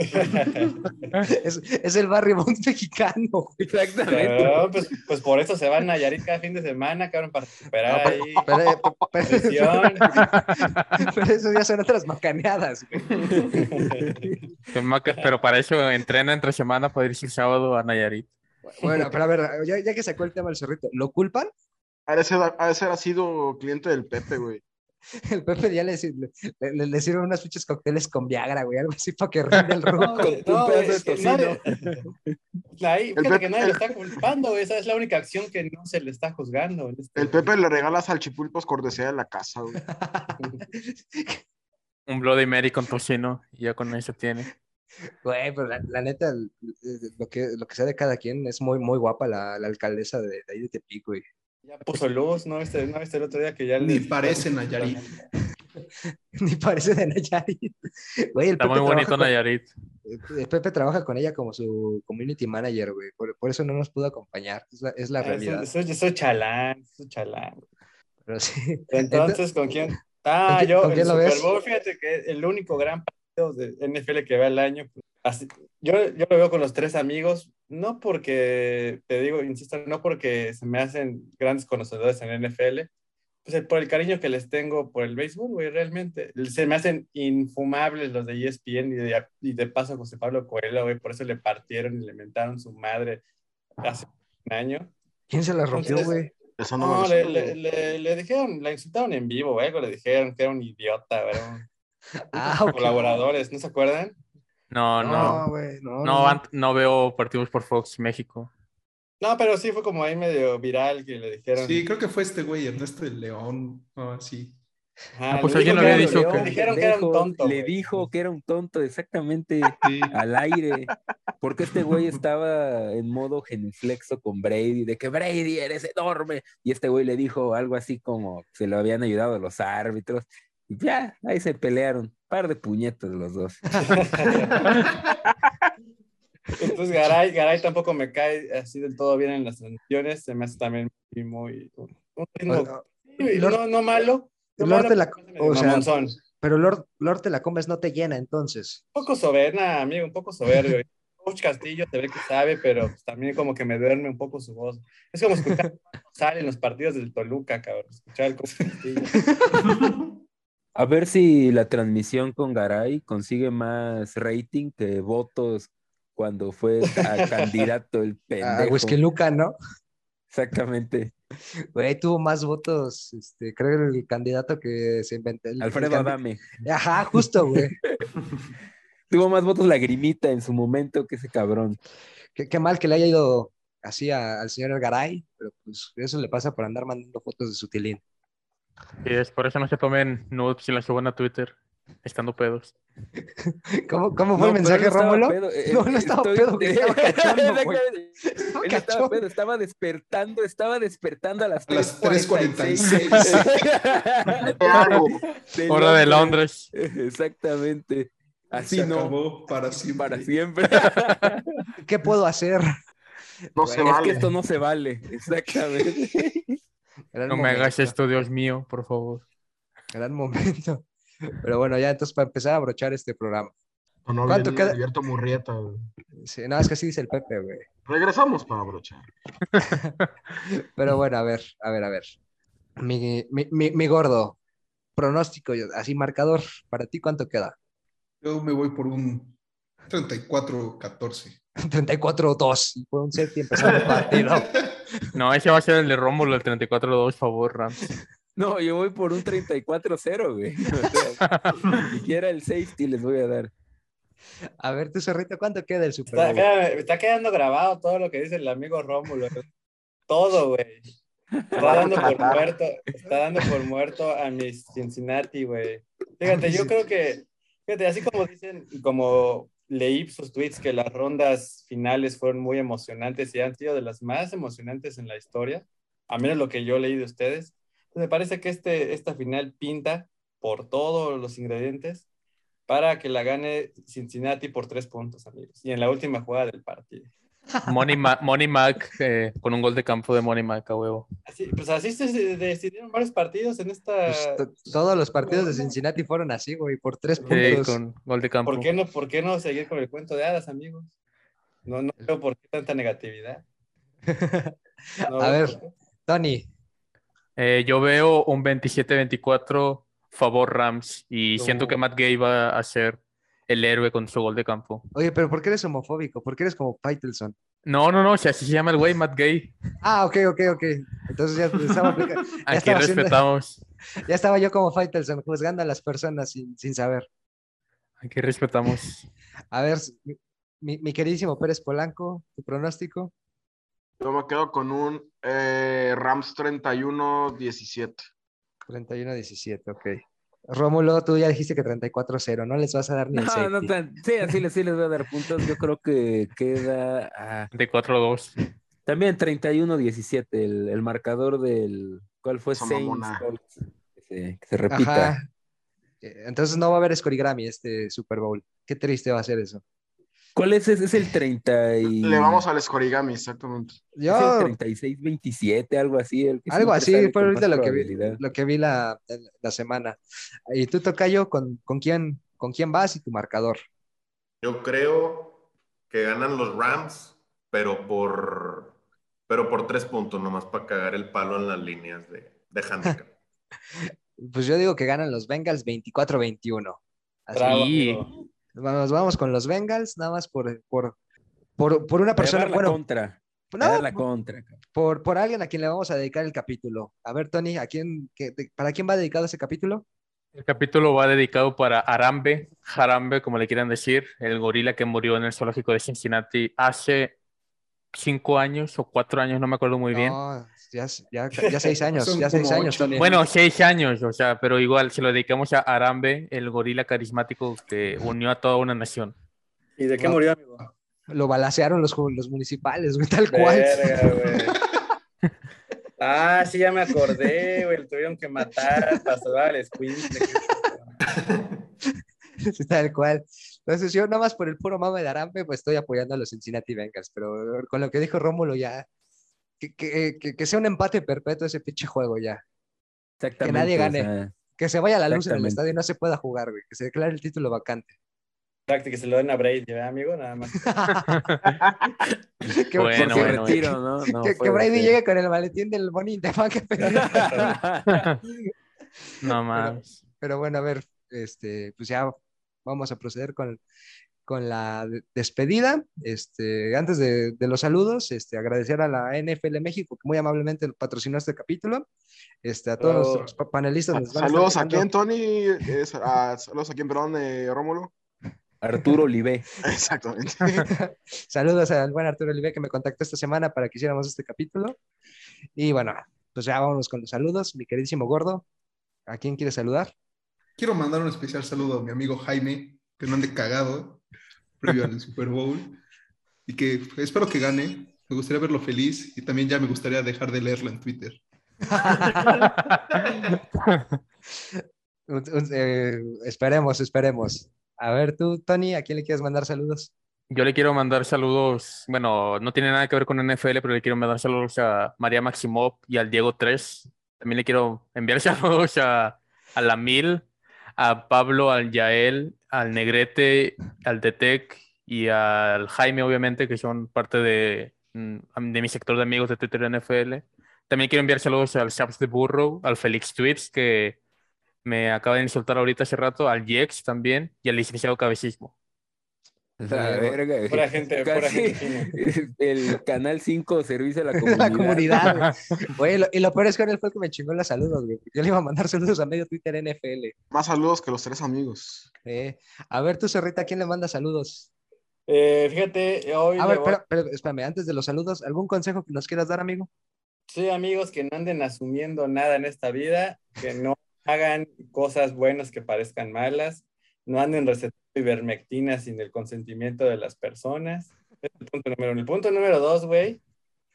Es, es el barrio mexicano, güey. Exactamente. no, pues, pues por eso se van a Nayarit cada fin de semana, cabrón, para recuperar No, ahí Pero, eh, pero- pero eso ya son otras macaneadas, güey. Pero para eso entrena entre semana para irse el sábado a Nayarit. Bueno, pero a ver, ya, ya que sacó el tema del zorrito, ¿lo culpan? Ha de ser, ha de ser ha sido cliente del Pepe, güey. El Pepe ya le, le, le, le sirve unos pinches cócteles con Viagra, güey, algo así para que rinde el ruco. No, güey, un no, pedazo güey, de tocino. nadie- Ahí, El fíjate Pepe- que nadie lo está culpando, güey, esa es la única acción que no se le está juzgando. este- El Pepe le regala salchipulpos cortesía de la casa, güey. Un Bloody Mary con tocino y ya con eso tiene. Güey, pero la, la neta, el- el- lo que, lo que sea de cada quien es muy, muy guapa la, la alcaldesa de, de ahí de Tepic, güey. Ya puso luz, ¿no? Este, ¿no viste el otro día que ya Ni le- parece Nayarit. Ni parece de Nayarit. Güey, el Está Pepe muy bonito trabaja Nayarit. Pepe trabaja con ella como su community manager, güey. Por, por eso no nos pudo acompañar. Es la, es la Ah, realidad. Eso, eso, eso chalán, eso chalán. Pero sí. Entonces, ¿con quién? Ah, ¿Con quién- yo, con el quién lo Super ves? Bowl, fíjate que el único gran partido de NFL que veo al año, pues, así- yo, yo lo veo con los tres amigos, no porque, te digo, insisto, no porque se me hacen grandes conocedores en NFL, pues, el- por el cariño que les tengo por el béisbol, güey, realmente. Se me hacen infumables los de ESPN y de, y de paso a José Pablo Coelho, güey, por eso le partieron y le mentaron su madre hace un año. ¿Quién se la rompió, güey? Eso no, No, me le, le, le, le dijeron, la insultaron en vivo, güey, algo le dijeron que era un idiota, güey. Ah, ok. Colaboradores, ¿no se acuerdan? No, no. No, güey, no. No, no veo partidos por Fox México. No, pero sí fue como ahí medio viral que le dijeron. Sí, creo que fue este güey, Ernesto de León. No, sí. Ajá, Ah, pues le alguien dijo lo había que dicho era- que- le dijeron que era un tonto. Le güey. dijo que era un tonto, exactamente, Sí. al aire. Porque este güey estaba en modo genuflexo con Brady, de que Brady eres enorme. Y este güey le dijo algo así como se lo habían ayudado los árbitros. Y ya, ahí se pelearon. Par de puñetos los dos. Entonces Garay, Garay tampoco me cae así del todo bien en las transmisiones, se me hace también muy, muy un ritmo Lord- no, no malo, no Lord malo, te la- o sea. Un Pero Lord, Lord te la comes, no te llena, entonces. poco soberbia, amigo, un poco soberbio. Coach Castillo se ve que sabe, pero pues, también como que me duerme un poco su voz. Es como escuchar sale en los partidos del Toluca, cabrón, escuchar al Coach Castillo. A ver si la transmisión con Garay consigue más rating que votos cuando fue a candidato el Ah, pendejo. Whisky Luca, ¿no? Exactamente. Güey, tuvo más votos, este, creo que el candidato que se inventó. el- el Alfredo candi- Adame. Ajá, justo, güey. Tuvo más votos lagrimita en su momento que ese cabrón. qué, qué mal que le haya ido así a- al señor Garay, pero pues eso le pasa por andar mandando fotos de su tilín. Y es por eso no se tomen nudes y las suban a Twitter, estando pedos. ¿Cómo, cómo fue No, el mensaje, Rómulo? eh, No, no estaba pedo, que estaba cachondo, güey. Exactamente. Estaba Él estaba cachondo. pedo, estaba despertando, estaba despertando a las A las 3:46. ¿Qué hago? De Hora de Londres. Exactamente. Así Se no, acabó para siempre. para siempre. ¿Qué puedo hacer? No se es vale. que esto no se vale. Exactamente. Gran No me hagas esto, Dios mío, por favor. Gran momento. Pero bueno, ya entonces para empezar a abrochar este programa. No, no, ¿Cuánto queda? Alberto Murrieta. güey. Sí, no, es que así dice el Pepe, güey. Regresamos para brochar. Pero bueno, a ver, a ver, a ver. Mi, mi, mi, mi gordo, pronóstico, así marcador, ¿para ti cuánto queda? Yo me voy por un 34-14. 34-2. Y fue un set y empezó el partido. No, ese va a ser el de Rómulo, el 34-2, por favor, Rams. No, yo voy por un 34-0, güey. O sea, ni siquiera el safety les voy a dar. A ver, tu zorrito, ¿cuánto queda el Super Está, Bowl? me está quedando grabado todo lo que dice el amigo Rómulo. Todo, güey. Está dando por muerto, está dando por muerto a mis Cincinnati, güey. Fíjate, yo creo que, fíjate, así como dicen, como leí sus tweets que las rondas finales fueron muy emocionantes y han sido de las más emocionantes en la historia, a menos lo que yo leí de ustedes. Me parece que este, esta final pinta por todos los ingredientes para que la gane Cincinnati por tres puntos, amigos. Y en la última jugada del partido. Money, Ma- Money Mac eh, con un gol de campo de Money Mac a huevo. Así, pues así se decidieron varios partidos en esta. Pues, to- todos los partidos de Cincinnati fueron así, güey, por tres Sí, puntos. con gol de campo. ¿Por qué, no, ¿Por qué no seguir con el cuento de hadas, amigos? No, no veo por qué tanta negatividad. No A ver. Tony, Eh, yo veo un 27-24 favor Rams y siento No. que Matt Gay va a ser el héroe con su gol de campo. oye, pero ¿por qué eres homofóbico? ¿Por qué eres como Faitelson? No, no, no, si así se llama el güey, Matt Gay. Ah, ok, ok, ok. Entonces ya estaba, aplica- ya Aquí estaba haciendo- respetamos, ya estaba yo como Faitelson, juzgando a las personas sin, sin saber. aquí respetamos. A ver, mi, mi queridísimo Pérez Polanco, tu pronóstico. Yo me quedo con un eh, Rams 31-17. 31-17, ok. Rómulo, tú ya dijiste que 34-0, no les vas a dar ni el No, no safety. tan- sí, así les, sí les voy a dar puntos. Yo creo que queda ah, De 4-2. también 31-17, el, el marcador del. ¿Cuál fue? Saints. Que se, que se repita. Ajá. Eh, Entonces no va a haber Scorigrammy este Super Bowl. Qué triste va a ser eso. ¿Cuál es? ese? Es el 30 y... Le vamos al Scorigami, exactamente. es Yo, el 36-27, algo así. el que algo así fue ahorita lo que vi, lo que vi la, la semana. Y tú, Tocayo, ¿con, con, quién, ¿con quién vas y tu marcador? Yo creo que ganan los Rams, pero por, pero por tres puntos, nomás para cagar el palo en las líneas de, de handicap. Pues yo digo que ganan los Bengals 24-21. Así, Bravo, Amigo. Vamos, vamos con los Bengals, nada más por, por, por, por una Voy a persona, dar la bueno, contra. Voy no, a dar la contra. por, por alguien a quien le vamos a dedicar el capítulo. A ver, Tony, ¿a quién, qué- de- ¿para quién va dedicado ese capítulo? El capítulo va dedicado para Arambe, Jarambe, como le quieran decir, el gorila que murió en el zoológico de Cincinnati hace cinco años o cuatro años, no me acuerdo muy bien. No, ya, ya, ya seis años, Son ya seis años. Bueno, seis años, o sea, pero igual se lo dedicamos a Arambe, el gorila carismático que unió a toda una nación. ¿Y de qué No. murió, amigo? Lo balacearon los, los municipales, güey, tal cual. Verga, güey. Ah, sí, ya me acordé, güey. Lo tuvieron que matar para salvar al. Sí, tal cual. Entonces yo nada más por el puro mame de Arambe, pues estoy apoyando a los Cincinnati Bengals, pero con lo que dijo Rómulo ya, que, que, que, que sea un empate perpetuo ese pinche juego ya. Exactamente. nadie o gane. sea, Que se vaya la luz en el estadio y no se pueda jugar, güey. Que se declare el título vacante. Exacto, que se lo den a Brady, ¿verdad, amigo? Nada más. que, Bueno, que- bueno, retiro, ¿no? No que- que Brady llegue con el maletín del Money in the Bank, pero, No más. pero bueno, a ver, este, pues ya vamos a proceder con, con la de- despedida. Este, antes de, de los saludos, este, agradecer a la NFL México que muy amablemente patrocinó este capítulo. Este, a todos Bravo. nuestros pa- panelistas. a Saludos a quién, Tony. Es- a- saludos a quién, perdón, eh, Rómulo. Arturo Olivé. Exactamente. Saludos al buen Arturo Olive que me contactó esta semana para que hiciéramos este capítulo. Y bueno, pues ya vámonos con los saludos. Mi queridísimo gordo, ¿a quién quieres saludar? Quiero mandar un especial saludo a mi amigo Jaime, que no ande cagado previo al Super Bowl y que espero que gane. Me gustaría verlo feliz y también ya me gustaría dejar de leerlo en Twitter. Un- un- eh, esperemos, esperemos. A ver, tú, Tony, ¿a quién le quieres mandar saludos? Yo le quiero mandar saludos, bueno, no tiene nada que ver con NFL, pero le quiero mandar saludos a María Maximov y al Diego 3. También le quiero enviar saludos a, a la Mil, a Pablo, al Yael, al Negrete, al Detec y al Jaime, obviamente, que son parte de, mm, de mi sector de amigos de Twitter NFL. También quiero enviar saludos al Shaps de Burrow, al Félix Tweets, que me acaba de insultar ahorita hace rato, al Jex también y al licenciado Cabecismo. La verga. Pura gente, pura gente el Canal 5 servicio a la de comunidad. la comunidad. güey. Lo- y lo peor es que ahora él fue el que me chingó los saludos, güey. Yo le iba a mandar saludos a medio Twitter NFL. Más saludos que los tres amigos. Eh, a ver, tú, Zorrita, ¿a quién le manda saludos? Eh, fíjate, hoy A ver, voy- pero, pero espérame, antes de los saludos, ¿algún consejo que nos quieras dar, amigo? Sí, amigos, que no anden asumiendo nada en esta vida, que no hagan cosas buenas que parezcan malas, no anden recetando ivermectina sin el consentimiento de las personas. Es el punto número uno. El punto número dos, güey,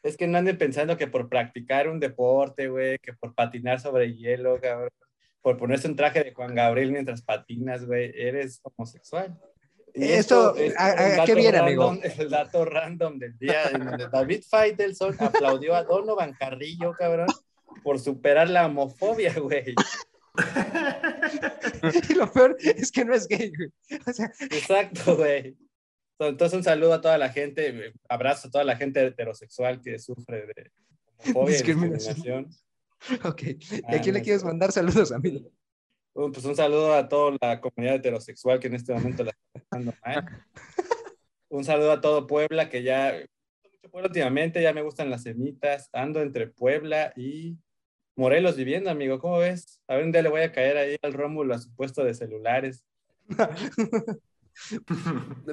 es que no anden pensando que por practicar un deporte, güey, que por patinar sobre hielo, cabrón, por ponerse un traje de Juan Gabriel mientras patinas, güey, eres homosexual. Y Esto, es ¿a- a- qué viene, amigo? El dato random del día en donde David Faitelson aplaudió a Donovan Carrillo, cabrón, por superar la homofobia, güey. Y lo peor es que no es gay, güey. O sea, Exacto, güey. Entonces, un saludo a toda la gente, abrazo a toda la gente heterosexual que sufre de homofobia y Discriminación. ok. ¿Y Ah, a quién le quieres mandar saludos, amigo? Un- Pues un saludo a toda la comunidad heterosexual que en este momento la está pasando mal. Un saludo a todo Puebla, que ya últimamente, ya me gustan las semitas. Ando entre Puebla y Morelos viviendo, amigo. ¿Cómo ves? A ver, un día le voy a caer ahí al Rómulo a su puesto de celulares.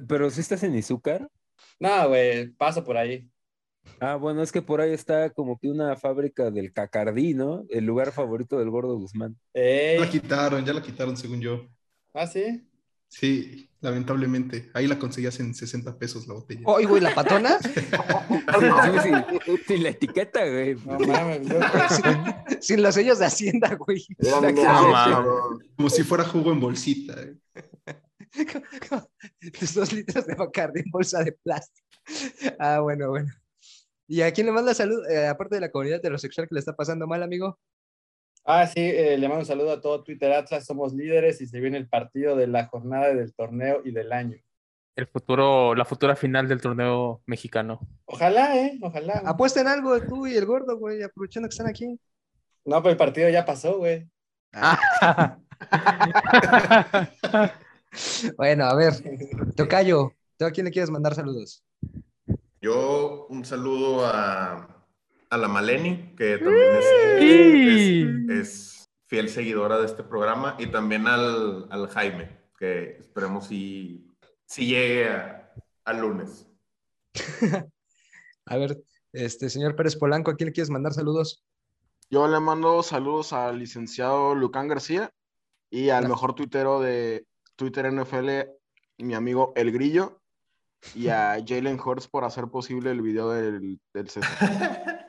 Pero si estás en Izúcar. No, güey, paso por ahí. Ah, bueno, es que por ahí está como que una fábrica del Cacardí, ¿no? El lugar favorito del Gordo Guzmán. Ya Ey, la quitaron, ya la quitaron según yo. ¿Ah, sí? Sí, lamentablemente. Ahí la conseguías en 60 pesos la botella. Oye, güey, ¿la patona? Sí, sí, sin la etiqueta, güey. No mames, yo- Sin los sellos de Hacienda, güey. No. Como si fuera jugo en bolsita. eh. Dos litros de Bacardi en bolsa de plástico. Ah, bueno, bueno. ¿Y a quién le manda salud? Eh, aparte de la comunidad heterosexual que le está pasando mal, amigo. Ah, sí, eh, le mando un saludo a todo Twitter Atlas, somos líderes y se viene el partido de la jornada del torneo y del año. El futuro, la futura final del torneo mexicano. Ojalá, ¿eh? Ojalá. Apuesten algo tú y el gordo, güey, aprovechando que están aquí. No, pues el partido ya pasó, güey. Bueno, a ver, Tocayo, ¿tú a quién le quieres mandar saludos? Yo un saludo a, a la Maleni, que también es, es- es fiel seguidora de este programa, y también al, al Jaime, que esperemos si, si llegue a- al lunes. A ver, este señor Pérez Polanco, ¿a quién le quieres mandar saludos? Yo le mando saludos al licenciado Lucán García y al mejor tuitero de Twitter NFL, mi amigo El Grillo, y a Jalen Hurts por hacer posible el video del, del César.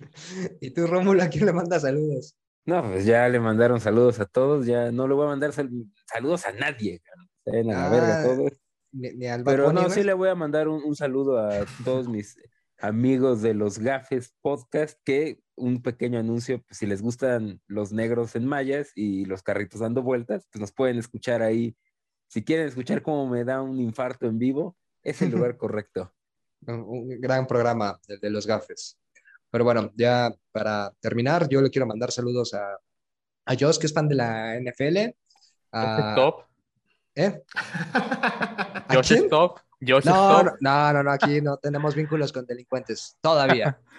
¿Y tú, Rómulo, a quién le mandas saludos? No, pues ya le mandaron saludos a todos, ya no le voy a mandar sal- saludos a nadie, a la verga Ah, todos. Ni, ni al Pero no, sí le voy a mandar un, un saludo a todos mis amigos de los Gafes Podcast, que un pequeño anuncio, pues, si les gustan los negros en mallas y los carritos dando vueltas, pues nos pueden escuchar ahí. Si quieren escuchar cómo me da un infarto en vivo, es el lugar correcto. Un, un gran programa, el de los gafes. Pero bueno, ya para terminar, yo le quiero mandar saludos a, a Josh, que es fan de la NFL. a- Stop. ¿Eh? ¿A Josh. Josh No, no, no, no, no, aquí no tenemos vínculos con delincuentes, todavía.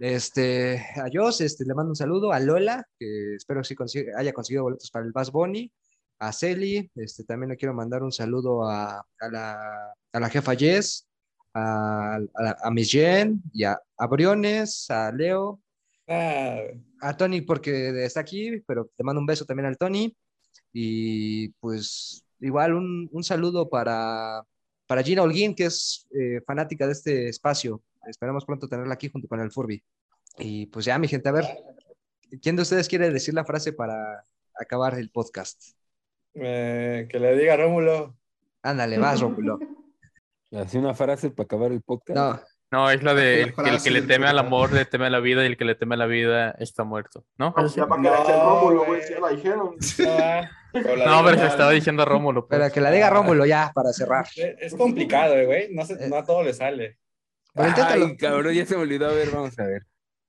Este, a Josh, este, le mando un saludo, a Lola, que espero que sí haya conseguido boletos para el Bass Bunny, a Celi, este, también le quiero mandar un saludo a, a la, a la jefa Jess, a, a, a Miss Jen, y a, a Briones, a Leo, Ah, a Tony porque está aquí, pero te mando un beso también al Tony. Y pues igual un, un saludo para, para Gina Holguín, que es eh, fanática de este espacio. Esperamos pronto tenerla aquí junto con el Furby. Y pues ya, mi gente, a ver, ¿quién de ustedes quiere decir la frase para acabar el podcast? eh, que le diga Rómulo. Ándale, vas, Rómulo. Así una frase para acabar el podcast. No, No, es la de el, que le teme al amor, le teme a la vida, y el que le teme a la vida está muerto. ¿No? Ya ¿Es así? para que la echen No, Rómulo, güey. güey, si ya la dijeron. No, pero se estaba diciendo Rómulo. pues. pero que la diga Rómulo ya para cerrar. Es complicado, güey. No, se- no a todo le sale. Ay, cabrón, ya se me olvidó. A ver, vamos a ver.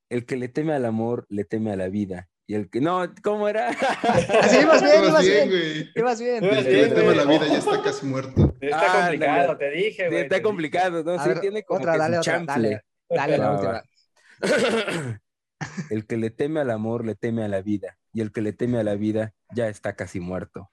El que le teme al amor, le teme a la vida. Y el que. No, ¿cómo era? Sí, ibas bien, Ibas ibas bien, bien. güey. Ibas bien. Ibas El que bien, le tema a la vida ya está casi muerto. Está Ah, complicado, te dije, güey. está complicado, ¿no? A Sí, ver, tiene como otra, que dale otra, dale, dale la última. El que le teme al amor, le teme a la vida. Y el que le teme a la vida, ya está casi muerto.